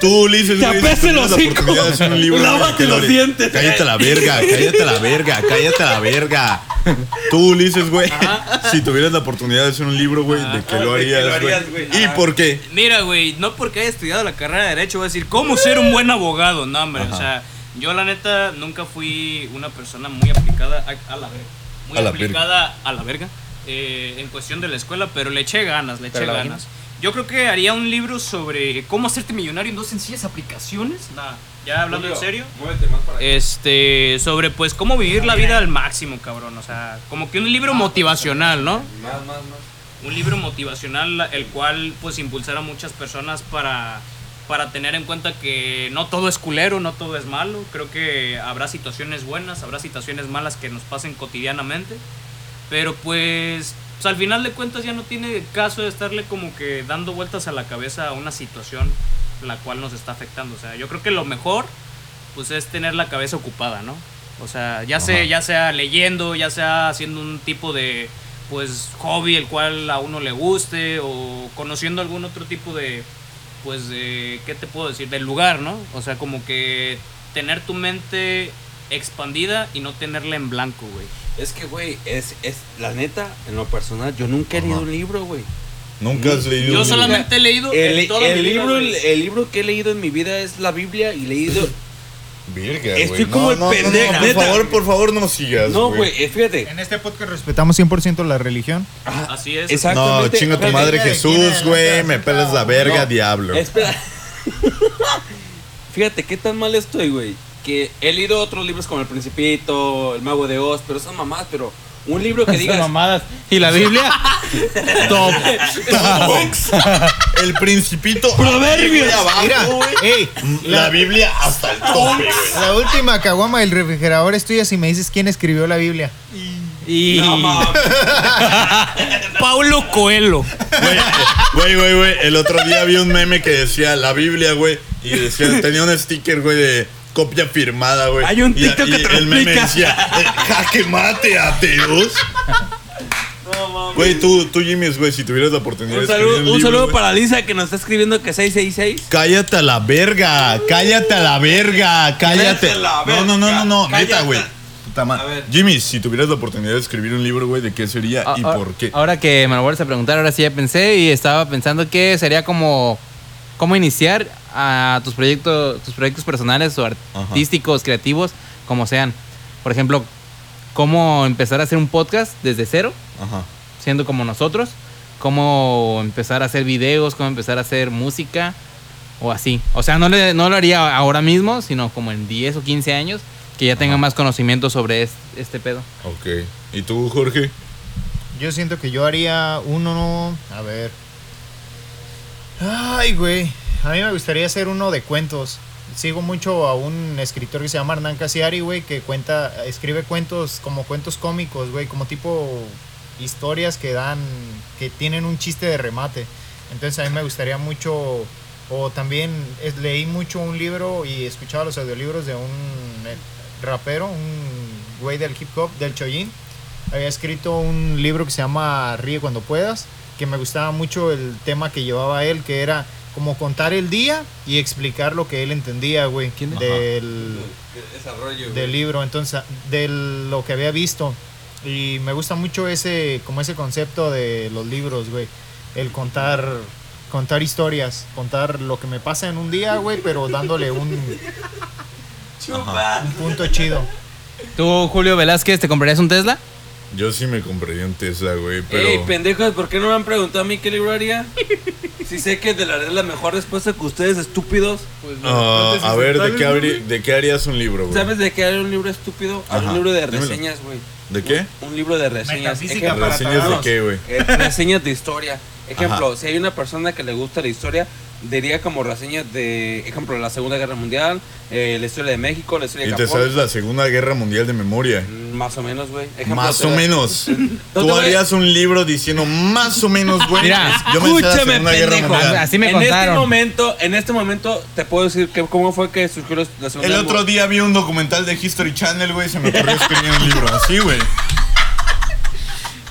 Tú, Ulises, Te güey, apeste si el tuvieras la hocico. oportunidad de hacer un libro, güey, Lávate ¿qué lo los dientes. Cállate la verga, cállate la verga, cállate la verga. Tú, Ulises, güey. Si tuvieras la oportunidad de hacer un libro, güey, ¿de qué lo ¿de qué lo harías, güey? ¿Y Ajá. por qué? Mira, güey, no porque haya estudiado la carrera de Derecho voy a decir cómo ser un buen abogado. No, hombre, o sea, yo la neta nunca fui una persona muy aplicada a, a la verga. Muy A la aplicada a la verga eh, en cuestión de la escuela, pero le eché ganas, le eché ¿Pero la ganas. Yo creo que haría un libro sobre cómo hacerte millonario en dos sencillas aplicaciones. Nada, ya hablando en serio. Muévete más para acá. Este, sobre pues cómo vivir la vida al máximo, cabrón. O sea, como que un libro motivacional, ¿no? Más, más, más. un libro motivacional el cual pues impulsar a muchas personas para para tener en cuenta que no todo es culero, no todo es malo. Creo que habrá situaciones buenas, habrá situaciones malas que nos pasen cotidianamente. Pero pues, pues, al final de cuentas ya no tiene caso de estarle como que dando vueltas a la cabeza a una situación la cual nos está afectando. O sea, yo creo que lo mejor pues es tener la cabeza ocupada, ¿no? O sea, ya sea, ya sea leyendo, ya sea haciendo un tipo de pues hobby el cual a uno le guste o conociendo algún otro tipo de pues de qué te puedo decir del lugar, ¿no? O sea, como que tener tu mente expandida y no tenerla en blanco, güey. Es que, güey, es, es la neta, en lo personal, yo nunca he leído un libro, güey. Nunca has leído Yo un libro? solamente he leído El, toda el mi vida, libro, güey. el, el libro que he leído en mi vida es la Biblia y leído. Verga, güey. Estoy como el no, no, no, pendejo, por neta. favor, por favor, no sigas, No, güey, eh, fíjate. En este podcast respetamos 100% la religión. Así es. No, Exactamente. chinga tu madre ¿quién Jesús, es? güey. Me pelas la verga, No. diablo. Espera. Fíjate qué tan mal estoy, güey. Que he leído otros libros como El Principito, El Mago de Oz, pero son mamás, pero un libro que digas. mamadas. ¿Y la Biblia? Top. El principito. Proverbios. Abajo, Mira, ey, La Biblia hasta el tope, güey. la última caguama del refrigerador es tuya si me dices quién escribió la Biblia. Y... Paulo Coelho. Güey, Güey, güey, güey. El otro día vi un meme que decía la Biblia, güey. Y decía, tenía un sticker, güey, de copia firmada, güey. Hay un Y- TikTok y que te lo el meme decía, eh, jaque mate, ateos. Güey, tú, tú, Jimmy, güey, si tuvieras la oportunidad Un de escribir saludo, un un libro, saludo para Lisa que nos está escribiendo que 666. Cállate a la verga, cállate a la verga, cállate. Cállate a la No, no, no, no, no, verga, neta, güey. cállate. Jimmy, si tuvieras la oportunidad de escribir un libro, güey, ¿de qué sería y Ah, ah, por qué? Ahora que me lo vuelves a preguntar, ahora sí ya pensé y estaba pensando que sería como cómo iniciar a tus proyectos, tus proyectos personales o artísticos, creativos, como sean. Por ejemplo, cómo empezar a hacer un podcast desde cero, Ajá. siendo como nosotros, cómo empezar a hacer videos, cómo empezar a hacer música o así. O sea, no, le- no lo haría ahora mismo, sino como en 10 o 15 años, que ya tenga más conocimiento sobre es- este pedo. Ok. ¿Y tú, Jorge? Yo siento que yo haría uno, no, a ver. Ay, güey. A mí me gustaría hacer uno de cuentos. Sigo mucho a un escritor que se llama Hernán Casiari, güey, que cuenta, escribe cuentos como cuentos cómicos, güey, como tipo historias que dan, que tienen un chiste de remate. Entonces a mí me gustaría mucho, o también es- leí mucho un libro y escuchaba los audiolibros de un eh, rapero, un güey del hip hop, del Choyin había escrito un libro que se llama Ríe cuando puedas, que me gustaba mucho el tema que llevaba él, que era como contar el día y explicar lo que él entendía, güey, ¿Quién es? del, Desarrollo. del libro, entonces, de lo que había visto. Y me gusta mucho ese, como ese concepto de los libros, güey, el contar, contar historias, contar lo que me pasa en un día, güey, pero dándole un, un punto chido. ¿Tú, Julio Velázquez, te comprarías un Tesla? Yo sí me compraría un Tesla, güey, pero... Ey, pendejos, ¿por qué no me han preguntado a mí qué libro haría? Si sé que de la, la mejor respuesta que ustedes, estúpidos. Ah, a ver, ¿de qué, ¿de qué harías un libro, güey? ¿Sabes de qué haría un libro estúpido? Haría un libro de dímelo. reseñas, güey. ¿De qué? Un, un libro de reseñas. ¿Reseñas de qué, güey? eh, reseñas de historia. Ejemplo, Ajá. si hay una persona que le gusta la historia, diría como reseñas de, ejemplo, la Segunda Guerra Mundial, eh, la historia de México, la historia Y de te Japón. sabes la Segunda Guerra Mundial de memoria. Mm, Más o menos, güey. Más te o menos. No te Tú harías un libro diciendo más o menos, güey. Mira, yo me sé la escúchame, Segunda Guerra pendejo. Mundial. Así me en contaron. este momento, en este momento te puedo decir que cómo fue que surgió la Segunda El Guerra otro día vi un documental de History Channel, güey, se me ocurrió escribir un libro así, güey.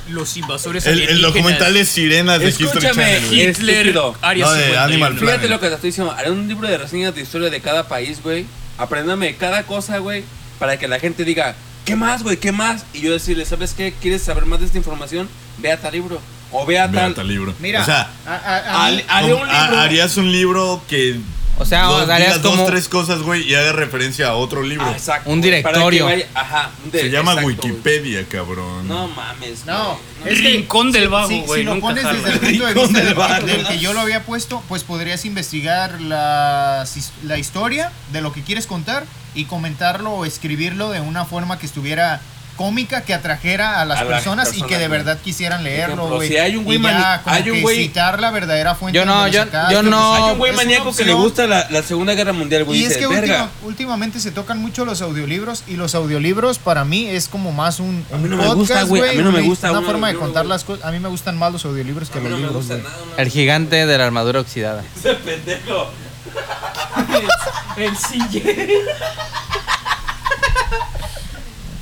Los invasores El, el documental de sirenas de History Escúchame, Channel, güey. Hitler, Estúpido. Área No, de 51. Animal Fíjate Planet. lo que te estoy diciendo. Haré un libro de reseñas de historia de cada país, güey. Apréndame cada cosa, güey. Para que la gente diga, ¿qué más, güey? ¿Qué más? Y yo decirle, ¿sabes qué? ¿Quieres saber más de esta información? Ve a tal libro. O ve a Vea tal. tal libro. Mira, o sea, a- a- a mí- Al- haré un ha- libro. harías un libro que O sea, dos, o sea, harías digas dos, como... tres cosas, güey, y haga referencia a otro libro. Ah, exacto, Un güey, para que directorio. vaya- Ajá. un de- Se llama exacto. Wikipedia, cabrón. No mames. No, güey. es que Rincón del Vago, si, güey, si lo nunca pones desde el punto de Rincón vista del del, Vago. del que yo lo había puesto, pues podrías investigar la, la historia de lo que quieres contar y comentarlo o escribirlo de una forma que estuviera cómica, que atrajera a las A las personas, y que de verdad quisieran leerlo, güey. si hay un güey Y güey- citar la verdadera fuente. Yo no, yo- sacaste, yo pues, no- Hay un güey es maníaco que le gusta la, la Segunda Guerra Mundial, güey. Y es dice, que verga. última- últimamente se tocan mucho los audiolibros y los audiolibros para mí es como más un, A mí no me gusta, podcast, güey, a mí no me gusta Una un forma de contar las cosas. A mí me gustan más los audiolibros que A mí los no me libros. El gigante de la armadura oxidada. Ese pendejo. El sillé.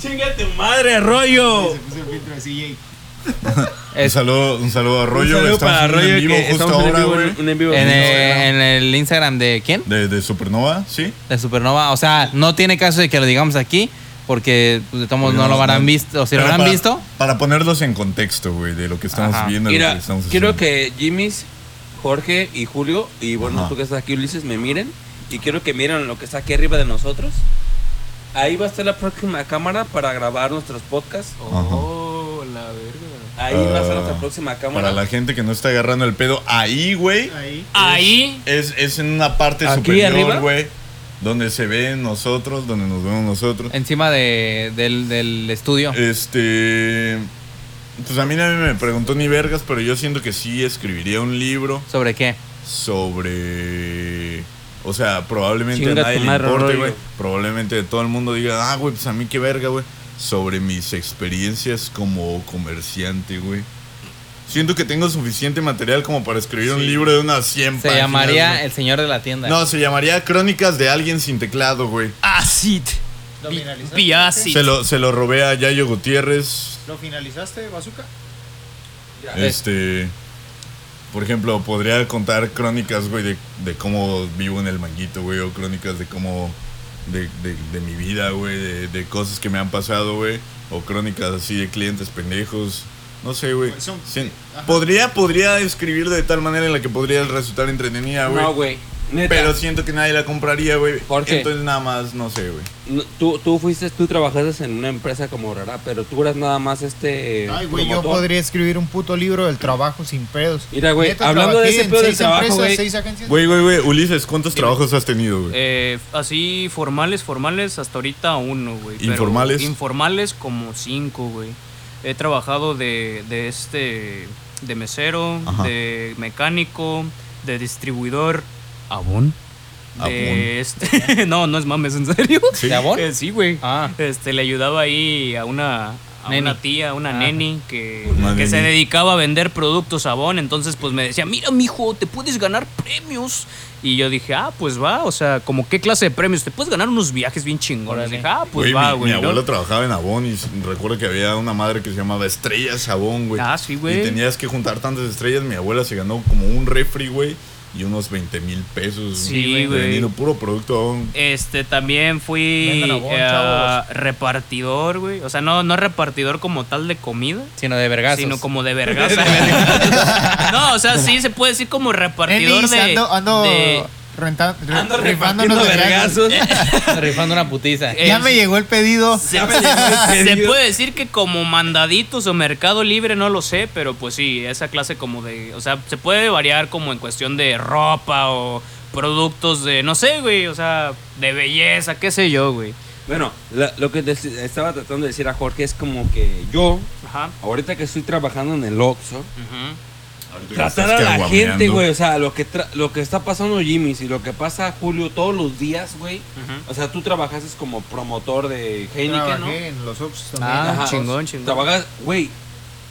Chinga tu madre, rollo. Se puso el filtro de CJ. Un saludo, un saludo a Rollo. Un saludo estamos para Rollo en vivo que justo estamos en ahora, vivo, en- un en vivo. en, el, en el Instagram de quién? De, de Supernova, ¿sí? De Supernova. O sea, no tiene caso de que lo digamos aquí, Porque pues, de todos modos no lo habrán visto. O si lo habrán para- visto, Para ponerlos en contexto, güey, de lo que estamos Ajá. viendo, de lo Mira, que estamos quiero haciendo. que Jimmy's, Jorge y Julio, y bueno, Ajá. tú que estás aquí, Ulises, me miren. Y quiero que miren lo que está aquí arriba de nosotros. Ahí va a estar la próxima cámara para grabar nuestros podcasts. Oh, la verga. Ahí va a estar Ah, nuestra próxima cámara. Para la gente que no está agarrando el pedo, ahí, güey, Ahí. Ahí. es, es en una parte ¿Aquí superior, güey, donde se ven nosotros, donde nos vemos nosotros. encima de, del, del estudio. Este. Pues a mí nadie me preguntó ni vergas, pero yo siento que sí escribiría un libro ¿Sobre qué? sobre. O sea, probablemente Chinga a nadie le importe, güey. Probablemente todo el mundo diga, ah, güey, pues a mí qué verga, güey. Sobre mis experiencias como comerciante, güey. Siento que tengo suficiente material como para escribir un libro de unas 100 Se páginas. llamaría güey. El Señor de la Tienda. No, se llamaría Crónicas de alguien sin teclado, güey. Acid. ¿Lo Bi- finalizaste? Biacid. Se lo, se lo robé a Yayo Gutiérrez. ¿Lo finalizaste, Bazooka? Este. Por ejemplo, podría contar crónicas, güey, de, de cómo vivo en el manguito, güey, o crónicas de cómo. de, de, de mi vida, güey, de, de cosas que me han pasado, güey, o crónicas así de clientes pendejos. No sé, güey. Son- Sí, ajá. Podría, podría escribir de tal manera en la que podría resultar entretenida, güey. No, güey. Neta. pero siento que nadie la compraría, güey. ¿Por qué? Entonces nada más, no sé, güey. No, tú, tú fuiste, tú trabajaste en una empresa como rara, pero tú eras nada más este. Ay, güey, yo podría escribir un puto libro del trabajo sin pedos. Mira, güey, hablando de ese pedo del seis trabajo, empresas, güey. Güey, güey, güey. Ulises, ¿cuántos trabajos has tenido, güey? Eh, así formales, formales, hasta ahorita uno, güey. pero ¿Informales? Informales como cinco, güey. He trabajado de, de este, de mesero, Ajá. de mecánico, de distribuidor, De este, no, no es mames, ¿en serio? Sí. ¿De Avon? Eh, sí, güey. Ah. Este, le ayudaba ahí a una, a Neni. una tía, a una Ah. neni que, Una que se dedicaba a vender productos Avon. Entonces, pues me decía, mira, mijo, te puedes ganar premios. Y yo dije, ah, pues va, o sea, como qué clase de premios, te puedes ganar unos viajes bien chingones. Dije, ah, pues Güey, va, mi, güey. mi ¿no? abuelo trabajaba en Avon y recuerdo que había una madre que se llamaba Estrellas Avon, güey. Ah, sí, güey. Y tenías que juntar tantas estrellas. Mi abuela se ganó como un refri, güey, y unos 20 mil pesos. Sí, güey. Vendiendo puro producto. Este, también fui eh, chavos. repartidor, güey. O sea, no, no repartidor como tal de comida. Sino de vergazos. Sino como de vergaza. no, o sea, sí se puede decir como repartidor Nenis, de, ando, ando de- renta- re- Ando rifándonos vergazos. Rifando una putiza. Eh, Ya me llegó el pedido. Se, Ya me llegó el se pedido. puede decir que como mandaditos o mercado libre, no lo sé, pero pues sí, esa clase como de, o sea, se puede variar como en cuestión de ropa o productos de, no sé, güey, o sea, de belleza, qué sé yo, güey. Bueno, la- lo que estaba tratando de decir a Jorge es como que yo, Ajá. ahorita que estoy trabajando en el Oxxo, ujú. Tratar a la gente, güey, o sea, lo que tra- lo que está pasando Jimmy y lo que pasa Julio todos los días, güey. Ujú. O sea, tú trabajaste como promotor de Heineken, ¿no? Trabajé en los Ops también. Ah, Ajá. chingón, chingón. Trabajas, güey,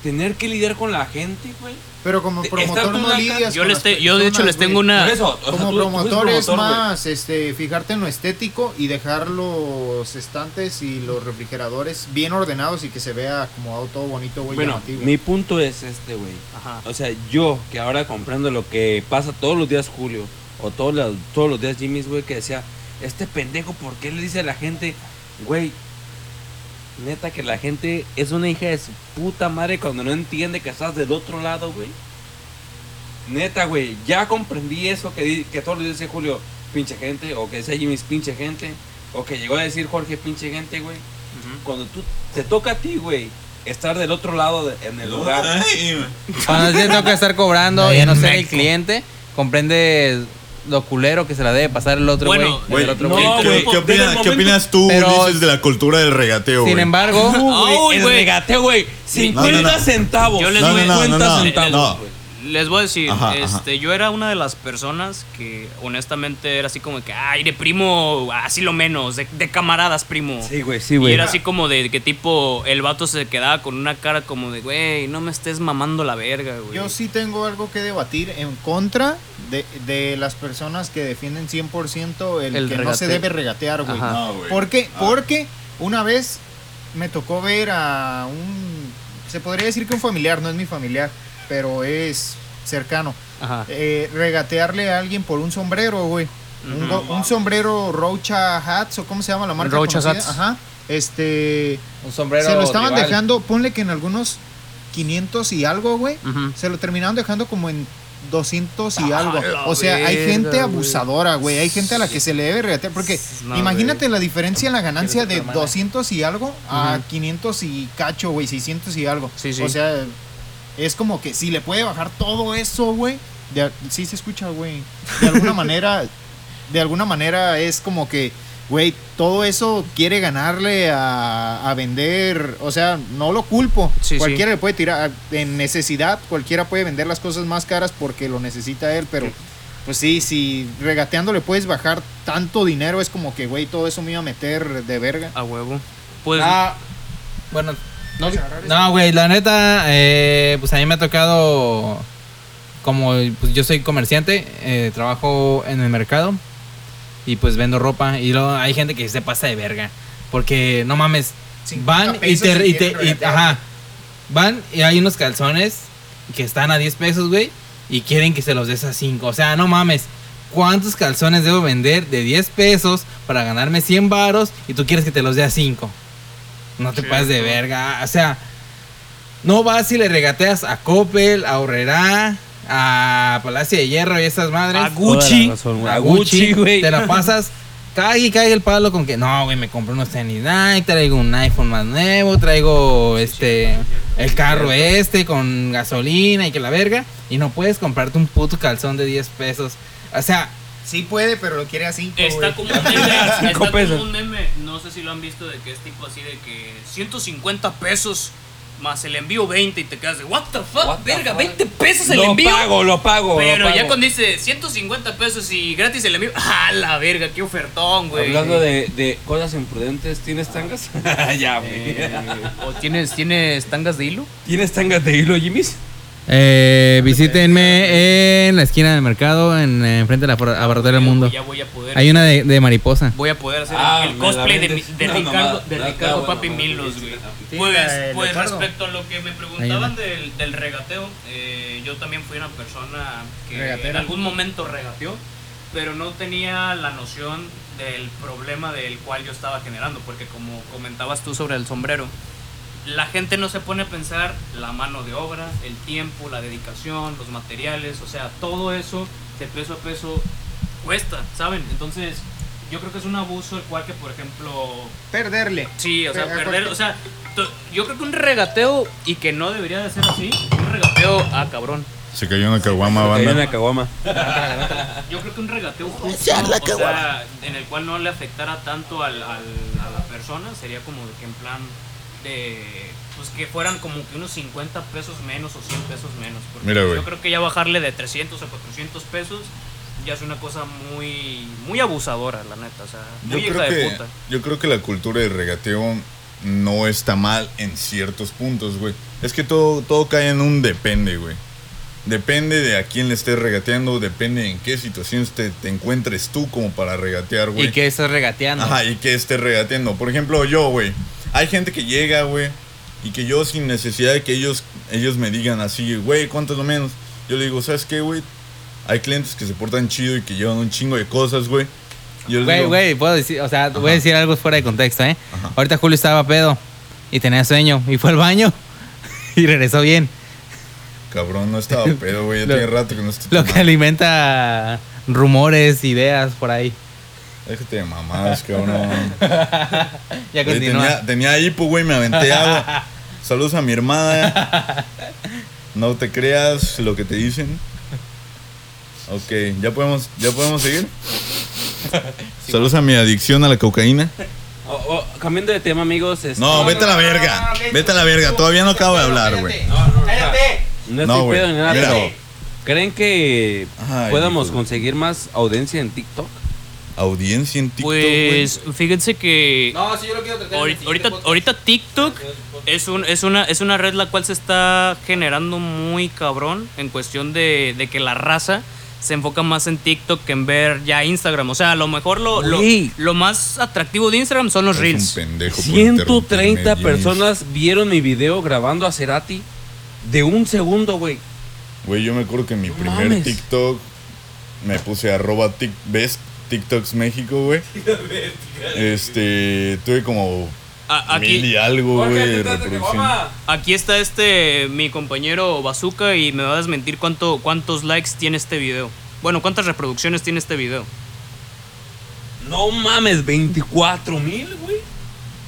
tener que lidiar con la gente, güey. Pero como promotor no lidias Yo, con les yo de hecho les tengo güey. una... Por eso, o Como tú promotor es promotor, güey. más este, fijarte en lo estético y dejar los estantes y los refrigeradores bien ordenados y que se vea como algo todo bonito, güey, Bueno, llamativo. mi punto es este, güey. Ajá. O sea, yo que ahora comprendo lo que pasa todos los días Julio o todos los, todos los días Jimmy's, güey, que decía, este pendejo, ¿por qué le dice a la gente, güey? Neta que la gente es una hija de su puta madre cuando no entiende que estás del otro lado, güey. Neta, güey, ya comprendí eso que, di- que todos los días dice Julio, pinche gente, o que decía Jimmy's pinche gente, o que llegó a decir Jorge pinche gente, güey. Cuando tú te toca a ti, güey, estar del otro lado de- en el lugar. Cuando te toca estar cobrando y Bien no ser el cliente, comprendes lo culero que se la debe pasar el otro güey. Bueno, Güey, otro no, güey. ¿qué, qué desde opina- el qué opinas tú, Pero- Ulises, de la cultura del regateo, Sin güey? embargo, No, güey, Ay, el güey. regateo, güey. 50 No, no, no. centavos. Yo les no, 50 no, centavos. Les voy a decir, Ajá, ajá. este, yo era una de las personas que honestamente era así como que, ay, de primo, así lo menos, de, de camaradas, primo. Sí, güey, sí, Y güey. era así como de que tipo, el vato se quedaba con una cara como de, güey, no me estés mamando la verga, güey. Yo sí tengo algo que debatir en contra de, de las personas que defienden 100% el, El que no se debe regatear, güey. Ajá. No, güey. ¿Por qué? Ah. Porque una vez me tocó ver a un... Se podría decir que un familiar, no es mi familiar, pero es cercano. Ajá. eh, regatearle a alguien por un sombrero, güey. Un, Ujú. go- un sombrero Rocha Hats o cómo se llama la marca Rocha conocida? Hats. Ajá. este Un sombrero. se lo estaban dejando, ponle que en algunos 500 y algo, güey, se lo terminaron dejando como en 200 y Ah, algo. O sea, hay gente abusadora, güey. Hay gente a la que se le debe regatear. Porque No, imagínate la diferencia en la ganancia de Quiero ser tu hermana. 200 y algo a Ujú. 500 y cacho, güey. 600 y algo. Sí, sí. O sea, es como que si le puede bajar todo eso, güey. de- Sí se escucha, güey. De alguna manera, de alguna manera es como que, güey, todo eso quiere ganarle a, a vender. O sea, no lo culpo. Sí, sí. cualquiera le puede tirar. En necesidad, cualquiera puede vender las cosas más caras porque lo necesita él, pero. Pues sí, si regateando le puedes bajar tanto dinero, es como que, güey, todo eso me iba a meter de verga. A huevo. Pues Ah, bueno, no, güey, la neta, eh, pues a mí me ha tocado, como pues yo soy comerciante, eh, trabajo en el mercado y pues vendo ropa y luego hay gente que se pasa de verga, porque no mames, 50 van y te, y te- y- ajá, van y hay unos calzones que están a 10 pesos, güey, y quieren que se los des a 5, o sea, no mames. ¿Cuántos calzones debo vender de 10 pesos para ganarme 100 varos y tú quieres que te los dé a 5? No te pases de verga. O sea, no vas y le regateas a Coppel, a Horrera, a Palacio de Hierro y esas madres. A Gucci. Razón, güey. A Gucci, güey. Te la pasas. Cague y cague el palo con que no, güey, me compré unos tenis Nike, traigo un iPhone más nuevo, traigo este el carro este con gasolina y que la verga y no puedes comprarte un puto calzón de 10 pesos. O sea, Sí puede, pero lo quiere así. Está como un meme, está como un meme, no sé si lo han visto, de que es tipo así de que 150 pesos más el envío 20 y te quedas de, what the fuck, What the verga, fuck? 20 pesos el Lo envío. pago, lo pago. Pero lo ya cuando dice 150 pesos y gratis el envío, ah, la verga, qué ofertón, güey. Hablando de, de cosas imprudentes, ¿tienes tangas? ya, güey. Eh, ¿O tienes, tienes tangas de hilo? ¿Tienes tangas de hilo, Jimmy's? Eh, visítenme en la esquina del mercado, en eh, enfrente de la abarrotería del mundo. Ya voy a poder. Hay una de, de mariposa. Voy a poder hacer Ah, el me cosplay la de, mi- de No, Ricardo, mamá, de no, Ricardo está Papi bueno, Milos, güey. Sí, Pues, de pues Leopardo. respecto a lo que me preguntaban del, del regateo, eh, yo también fui una persona que Regatera. en algún momento regateó, pero no tenía la noción del problema del cual yo estaba generando, porque como comentabas tú sobre el sombrero, la gente no se pone a pensar la mano de obra, el tiempo, la dedicación, los materiales, o sea, todo eso de peso a peso cuesta, ¿saben? Entonces, yo creo que es un abuso el cual que, por ejemplo, Perderle. Sí, o sea, perder, o sea, yo creo que un regateo y que no debería de ser así, un regateo, ah, cabrón. Se cayó una caguama, Cayó en banda. la caguama. Yo creo que un regateo justo, o sea, en el cual no le afectara tanto al, al- a la persona, sería como de que en plan de, pues que fueran como que unos 50 pesos menos o 100 pesos menos. Porque Mira, güey. yo creo que ya bajarle de 300 a 400 pesos ya es una cosa muy, muy abusadora, la neta, o sea, Yo muy hija creo, de que, puta. yo creo que la cultura del regateo no está mal en ciertos puntos, güey. Es que todo, todo cae en un depende, güey. Depende de a quién le estés regateando, depende en qué situación te, te encuentres tú como para regatear, güey. ¿Y qué estás regateando? Ajá, y que esté regateando. Por ejemplo, yo, güey. Hay gente que llega, güey. Y que yo sin necesidad de que ellos, ellos me digan así, güey, ¿cuánto es lo menos? Yo le digo, ¿sabes qué, güey? Hay clientes que se portan chido y que llevan un chingo de cosas, güey. Güey, güey, puedo decir, o sea, voy a decir algo fuera de contexto, ¿eh? Ajá. Ahorita Julio estaba pedo y tenía sueño y fue al baño y regresó bien. Cabrón, no estaba pedo, güey. Ya tiene rato que no estoy Lo que alimenta rumores, ideas por ahí. Déjate de mamadas, cabrón. Ya continúa. tenía, tenía hipo, güey, me aventé agua. Saludos a mi hermana. No te creas lo que te dicen. Ok, ¿ya podemos, ya podemos seguir? Saludos a mi adicción a la cocaína. Oh, oh, cambiando de tema, amigos. este- No, vete a la verga. Vete a la verga. Todavía no acabo de hablar, güey. No, no, no No, estoy güey, pedo ni nada, mira. pero ¿creen que Ay, podamos conseguir más audiencia en TikTok? Audiencia en TikTok. Pues fíjense que No, sí, yo lo quiero tratar. ahorita, ahorita, TikTok es, un, es, una, es una red la cual se está generando muy cabrón en cuestión de, de que la raza se enfoca más en TikTok que en ver ya Instagram. O sea, a lo mejor lo, lo, lo más atractivo de Instagram son los un reels. pendejo por 130 interrumpirme, personas vieron mi video grabando a Cerati de un segundo, güey. Güey, yo me acuerdo que en mi No primer mames. TikTok me puse arroba tic, best TikToks México, güey. Este, tuve como A- Mil aquí, y algo, güey, aquí está este, mi compañero Bazooka, y me va a desmentir cuánto, cuántos likes tiene este video. Bueno, cuántas reproducciones tiene este video. No mames, 24 mil, güey.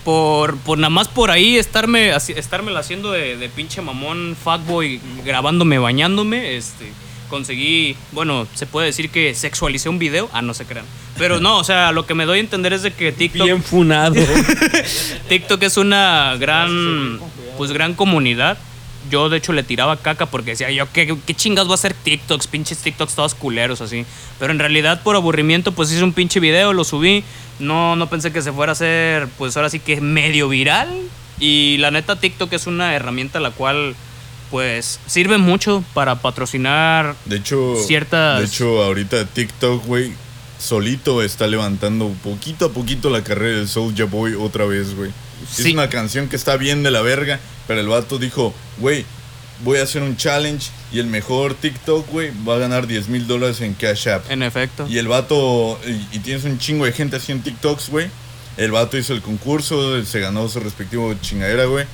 Por, por nada más por ahí estarme, estármela haciendo de, de pinche mamón fuckboy, grabándome, bañándome, este, conseguí, bueno, se puede decir que sexualicé un video, ah, no se crean. Pero no, o sea, lo que me doy a entender es de que TikTok, Bien funado. TikTok es una gran, pues gran comunidad. Yo de hecho le tiraba caca porque decía yo, ¿qué, qué chingas va a ser TikToks? Pinches TikToks todos culeros así. Pero en realidad por aburrimiento pues hice un pinche video, lo subí. No, no pensé que se fuera a hacer pues ahora sí que medio viral. Y la neta TikTok es una herramienta la cual pues sirve mucho para patrocinar De hecho, Ciertas- de hecho, ahorita TikTok, güey, solito está levantando poquito a poquito la carrera del Soulja Boy otra vez, güey. Sí. Es una canción que está bien de la verga, pero el vato dijo, güey, voy a hacer un challenge y el mejor TikTok, güey, va a ganar 10 mil dólares en Cash App. en efecto. Y el vato, y, y tienes un chingo de gente haciendo TikToks, güey. El vato hizo el concurso, se ganó su respectivo chingadera, güey.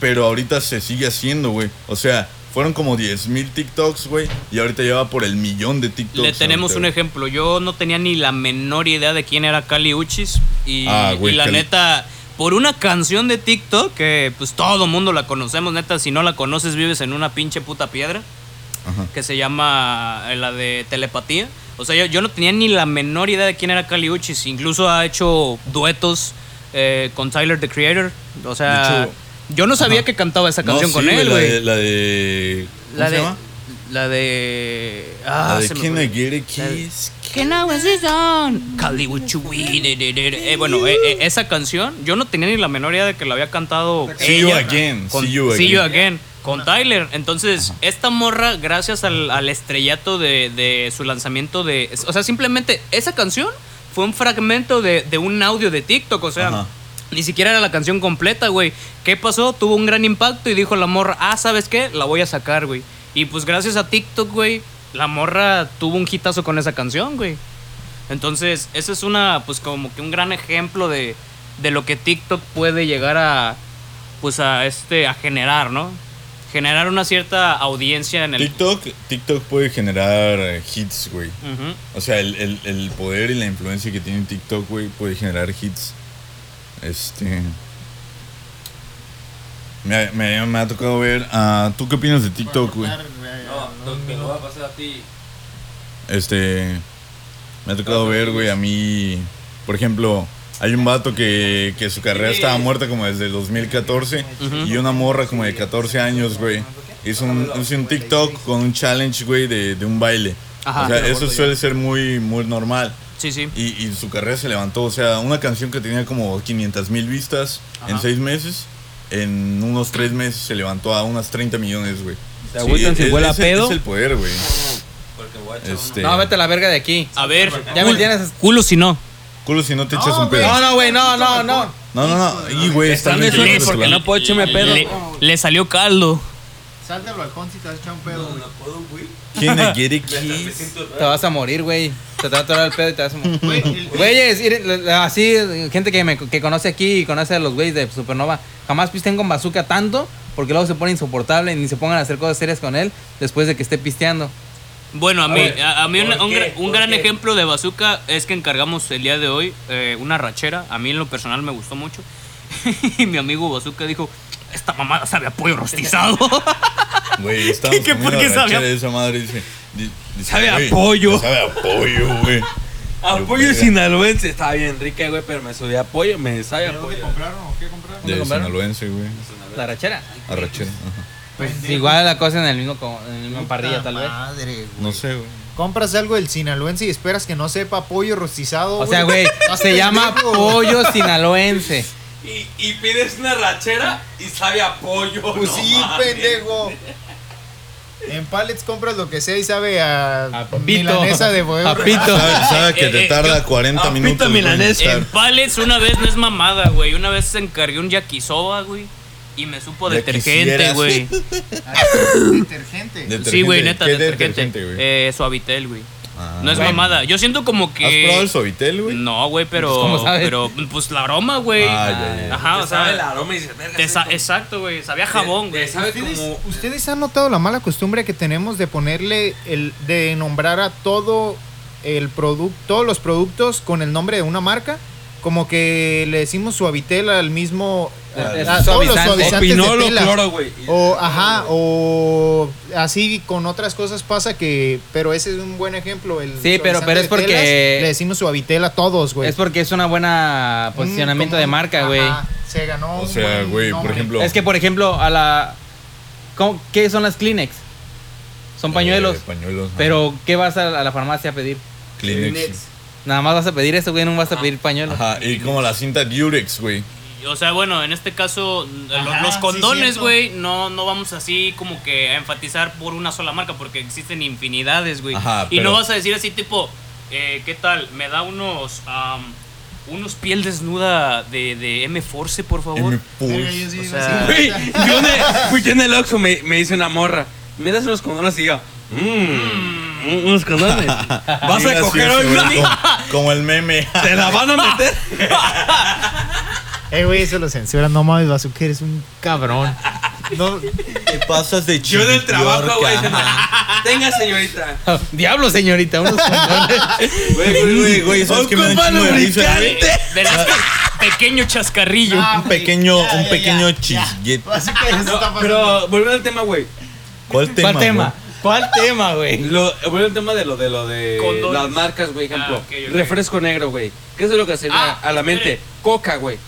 Pero ahorita se sigue haciendo, güey. O sea, fueron como 10 mil TikToks, güey. Y ahorita ya va por el millón de TikToks. Le tenemos ahorita, un ejemplo. Yo no tenía ni la menor idea de quién era Cali Uchis. Y, Ah, güey, y la Cali- neta, por una canción de TikTok que pues todo mundo la conocemos, neta, si no la conoces vives en una pinche puta piedra. Ajá. Que se llama eh, la de telepatía. O sea, yo, yo no tenía ni la menor idea de quién era Cali Uchis. Incluso ha hecho duetos eh, con Tyler the Creator. O sea, De hecho, yo no sabía ajá. que cantaba esa No, canción sí, con él, La güey. de. La de. ¿Cómo La se de. llama? La de. Ah, la de se me Can fue. I Get a Kiss? Can I was his own? Cali you, de. Eh, bueno, eh, eh, esa canción, yo no tenía ni la menor idea de que la había cantado. See You ella Again, Con, See You See You Again. Again, Con Tyler. Entonces, esta morra, gracias al, al estrellato de, de su lanzamiento de. O sea, simplemente esa canción fue un fragmento de, de un audio de TikTok. O sea. Ajá. Ni siquiera era la canción completa, güey. ¿Qué pasó? Tuvo un gran impacto y dijo la morra, ah, ¿sabes qué? La voy a sacar, güey. Y pues gracias a TikTok, güey, la morra tuvo un hitazo con esa canción, güey. Entonces, ese es una, pues como que un gran ejemplo de, de lo que TikTok puede llegar a, pues a este, a generar, ¿no? Generar una cierta audiencia en el... TikTok, TikTok puede generar eh, hits, güey. O sea, el, el- el poder y la influencia que tiene TikTok, güey, puede generar hits. Este. Me, ha- me, ha- me ha tocado ver. ah, ¿Tú qué opinas de TikTok, güey? No, lo va a pasar a ti. Este. Me ha tocado ver, güey, a mí. Por ejemplo, hay un vato que, que su carrera estaba muerta como desde el 2014. Y una morra como de 14 años, güey. Hizo un, hizo un TikTok con un challenge, güey, de, de un baile. Ajá. o sea, eso suele ser muy, muy normal. Sí, sí. Y, y su carrera se levantó, o sea, una canción que tenía como 500 mil vistas en Ajá. seis meses, en unos tres meses se levantó a unas 30 millones, güey. ¿Se agüitan si es- huele a pedo? Es el poder, güey. Este, No, vete a la verga de aquí. A ver, Ya me tienes. culo si no. Culo si no te echas No, un pedo. No, no, güey, no, no, no. No, no, no. Y, güey, está Están bien porque no puedo echarme pedo. Le, le salió caldo. Salte al balcón si te vas a echar un pedo, güey. ¿Quién a get a kiss? Te vas a morir, güey. Se te va a atorar el pedo y te vas a morir. Güey, Güeyes, así, gente que, me, que conoce aquí y conoce a los güeyes de Supernova, jamás pisten con bazooka tanto porque luego se pone insoportable y ni se pongan a hacer cosas serias con él después de que esté pisteando. Bueno, a mí, ver, a, a mí un, ¿por un qué? gra- un ¿Por gran qué? ejemplo de bazooka es que encargamos el día de hoy eh, una rachera. A mí en lo personal me gustó mucho. y mi amigo bazooka dijo, esta mamada sabe a pollo rostizado. Güey, estamos ¿Qué- comiendo por qué la sabe a- rachera de esa madre. Dice, di- dice, Sabe a güey, pollo. Sabe a pollo, güey. Apoyo Yo- sinaloense. Está bien rica, güey, pero me subí a pollo. Me sabe a ¿Pero ¿Dónde pollo. compraron o qué compraron? De compraron? sinaloense, güey. La rachera. Arrachera. ajá. Pues igual la cosa en el mismo, co- en la misma parrilla, tal vez. Madre, güey. No sé, güey. Compras algo del sinaloense y esperas que no sepa pollo rostizado. O sea, güey, Estás se llama pendejo. pollo sinaloense. Y, y pides una rachera y sabe a pollo. Pues no sí, mames. pendejo. En pallets compras lo que sea y sabe a, A pito. milanesa de huevo. A pito. Sabe, sabe que Eh, te eh, tarda yo- 40 Ah, minutos. pita güey, milanés. en. Pales una vez no es mamada, güey. Una vez encargué un yakisoba, güey. Y me supo Ya detergente, güey. Detergente. Detergente. Sí, güey, neta, ¿Qué detergente. güey? Eh, suavitel, güey. Ah. No es mamada. Yo siento como que. ¿Has probado el suavitel, güey? No, güey, pero. ¿Cómo sabes? Pero, pues la aroma, güey. Ah, ya, ya. Ajá, o Te sabe el sea. aroma y dices, verga, te sa- siento- exacto, güey. Sabía jabón, güey. ¿Ustedes, como... ustedes han notado la mala costumbre que tenemos de ponerle el de nombrar a todo el producto, todos los productos con el nombre de una marca? Como que le decimos suavitel al mismo Es a todos los suavizante. O suavizantes de tela. cloro, güey. O ajá, o así con otras cosas pasa que, pero ese es un buen ejemplo. El Sí, pero- pero es porque- telas, le decimos suavitel a todos, güey. Es porque es una buena Mm, posicionamiento de marca, güey. ajá, Se ganó. O un sea, güey, por ejemplo. Es que, por ejemplo, a la. ¿cómo- ¿Qué son las Kleenex? Son pañuelos. Eh, pañuelos. Pero, ¿qué vas a, a la farmacia a pedir? Kleenex. Nada más vas a pedir eso, güey, no vas a pedir pañuelos. Ajá, y como la cinta Durex, güey. O sea, bueno, en este caso, Ajá, los condones, güey, no, no vamos así como que a enfatizar por una sola marca, porque existen infinidades, güey. Ajá, y pero- no vas a decir así, tipo, eh, ¿qué tal? ¿Me da unos, am, unos piel desnuda de, de M-Force, por favor? M yo sí O digo sea, así. Güey, yo en el, güey, yo en el Oxxo me, me dice una morra, me das unos condones y yo, mmm, unos condones. ¿Vas a coger hoy, como, como el meme. ¿Te la van a meter? Eh, güey, eso lo censuran. No mames, Bazooka, eres un cabrón. No, Te pasas de Yo en el trabajo, güey. Tenga, señorita. Diablo, señorita, unos condones. Güey, güey, güey, güey, ¿sabes qué me da un. Pequeño chascarrillo. Ah, Un pequeño, Ya, un ya, pequeño ya, chisguete. Está pasando. Pero volviendo al tema, güey. ¿Cuál tema? ¿Cuál tema? güey? ¿Cuál tema, güey? Volviendo al tema de lo de lo de Condones. las marcas, güey, ejemplo. Ah. Refresco negro, güey. ¿Qué es lo que se Ah, a la mente? Coca, güey.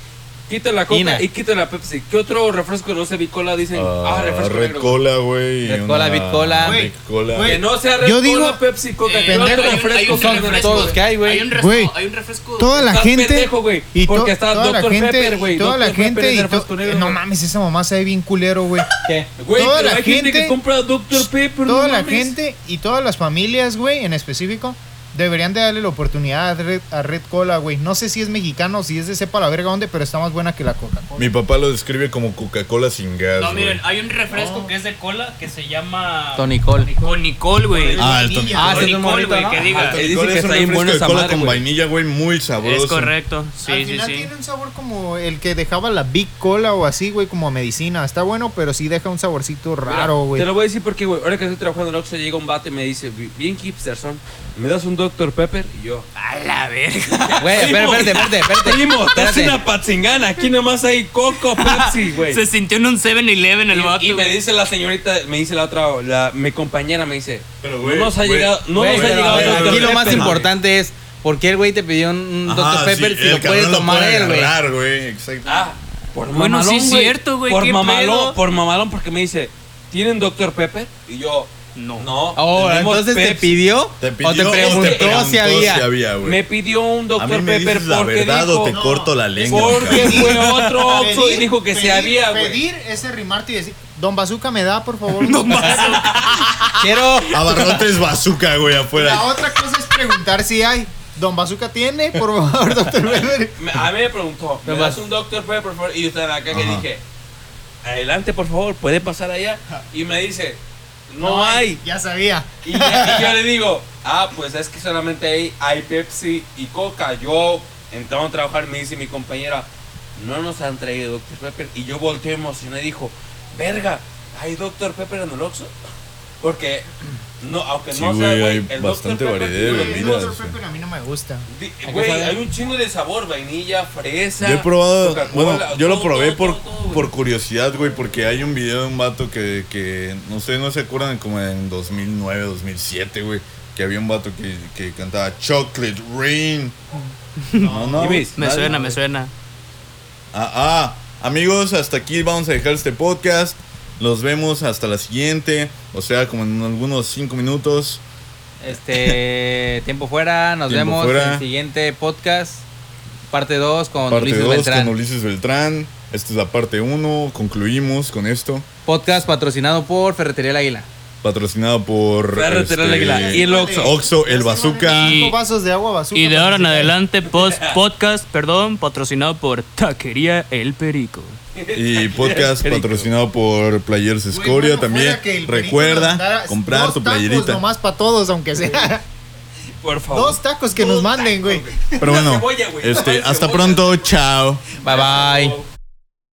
Quita la coca Ina. y quita la Pepsi. ¿Qué otro refresco no sé, bicola dicen? Ah, Ah, refresco Red negro. güey. Cola, güey. Red una- Cola, Bit Cola. Güey, Bit Cola. güey. Que no sea Red Yo Cola, digo- Pepsi, Coca. Eh, ¿Qué otro pendejo. hay un- hay refresco son aquí, todos güey? que hay, Hay güey. un refresco, hay un refresco. Toda la Estás gente. pendejo, güey, y to- porque está toda la Dr. gente. Pepper, güey. Toda la Dr. Pepper gente. es y refresco negro, no güey. mames, esa mamá se ve bien culero, güey. ¿Qué? Güey, Toda pero la hay gente gente- que compra Dr. Pepper, no Toda la mames. gente y todas las familias, güey, en específico, deberían de darle la oportunidad a Red, a Red Cola, güey. No sé si es mexicano o si es de sepa la verga dónde, pero está más buena que la Coca-Cola. Mi papá lo describe como Coca-Cola sin gas. No, güey. miren, hay un refresco que es de cola que se llama. Tonicol. Tonicol, güey. Ah, el Tony. Ah, sí, es un Tonicol, morrito, güey, ¿no? que diga. Ah, El dice que es está bien de esa cola madre, con güey. vainilla, güey, muy sabroso. Es correcto. Al Sí, sí, final sí. tiene un sabor como el que dejaba la Big Cola o así, güey, como medicina. Está bueno, pero sí deja un saborcito raro, güey. Te lo voy a decir porque, güey, ahora que estoy trabajando en Oxxo llega un vato y me dice, "Bi- bien hipster son, ¿me das un Dr. Pepper? Y yo, A la verga. Güey, espérate, espérate, espérate, espérate. primo, estás Espérate. una patzingana, aquí nomás hay Coco, Pepsi, güey. Se sintió en un 7-Eleven el vato. Y, y me dice la señorita, me dice la otra, la, mi compañera me dice, Pero, no nos ha güey, llegado, no Güey, nos ha llegado Dr. aquí lo más Pepper, importante es ¿por qué el güey te pidió un, Dr. Pepper sí, si lo puede tomar puede él, güey? agarrar, güey, exacto. Ah, por Bueno, mamalón, sí es cierto, güey, Por ¿qué mamalón, por mamalón, porque me dice, ¿tienen Dr. Pepper? Y yo, No. no. Oh, entonces te Pepsi". pidió, ¿Te pidió o te preguntó, si había. Me pidió un Dr. A mí me Pepper dices la porque verdad dijo, o te corto la lengua. porque fue otro Oxxo y dijo que se había, güey. Pedir ese rimarte y decir, Don Bazooka, ¿me da, por favor? Don Quiero Abarrotes bazooka, güey, La afuera. otra cosa es preguntar si hay. Don Bazooka tiene, por favor, Dr. Pepper. A mí me preguntó, ¿me das un Dr. Pepper, por favor? Y yo estaba acá que dije, adelante, por favor, puede pasar allá. Y me dice, no, hay. Ya sabía. Y, ya- y yo le digo, ah, pues es que solamente hay Pepsi y Coca. Yo entramos a trabajar, me dice mi compañera, no nos han traído Dr. Pepper. Y yo volteé emocionado y dijo, verga, ¿hay Dr. Pepper en el Oxxo? Porque, no, aunque Sí, no sea, güey, güey, hay el bastante Dr. Pepper variedad de lo El bebidas. Dr. Pepper a mí no me gusta. Di- que Güey, saber. hay un chingo de sabor, vainilla, fresa. Yo he probado, Coca-Cola, bueno, yo lo todo, probé todo, por, todo, todo, güey. por curiosidad, güey, porque hay un video de un vato que, que no sé, no se acuerdan, como en 2009, 2007, güey, que había un vato que, que cantaba Chocolate Rain. No, no. Me nadie. suena, me suena. Ah, ah, amigos, hasta aquí vamos a dejar este podcast. Los vemos hasta la siguiente, o sea, como en algunos cinco minutos. este tiempo fuera, nos Tiempo vemos fuera. en el siguiente podcast, parte 2 con Parte Ulises 2 Beltrán. con Ulises Beltrán. Esta es la parte 1, concluimos con esto. Podcast patrocinado por Ferretería El Águila. Patrocinado por Ferretería El Águila y el Oxxo. Oxxo, el Bazooka. Y- Cinco vasos de agua bazooka. Y de ahora en adelante, post podcast, perdón, patrocinado por Taquería El Perico. Y podcast patrocinado por Players Escoria bueno, también. Recuerda comprar dos tu tacos playerita. nomás para todos, aunque sea. Por favor. Dos tacos que nos manden, güey. Pero bueno, cebolla, este, hasta cebolla. pronto, chao. Bye bye.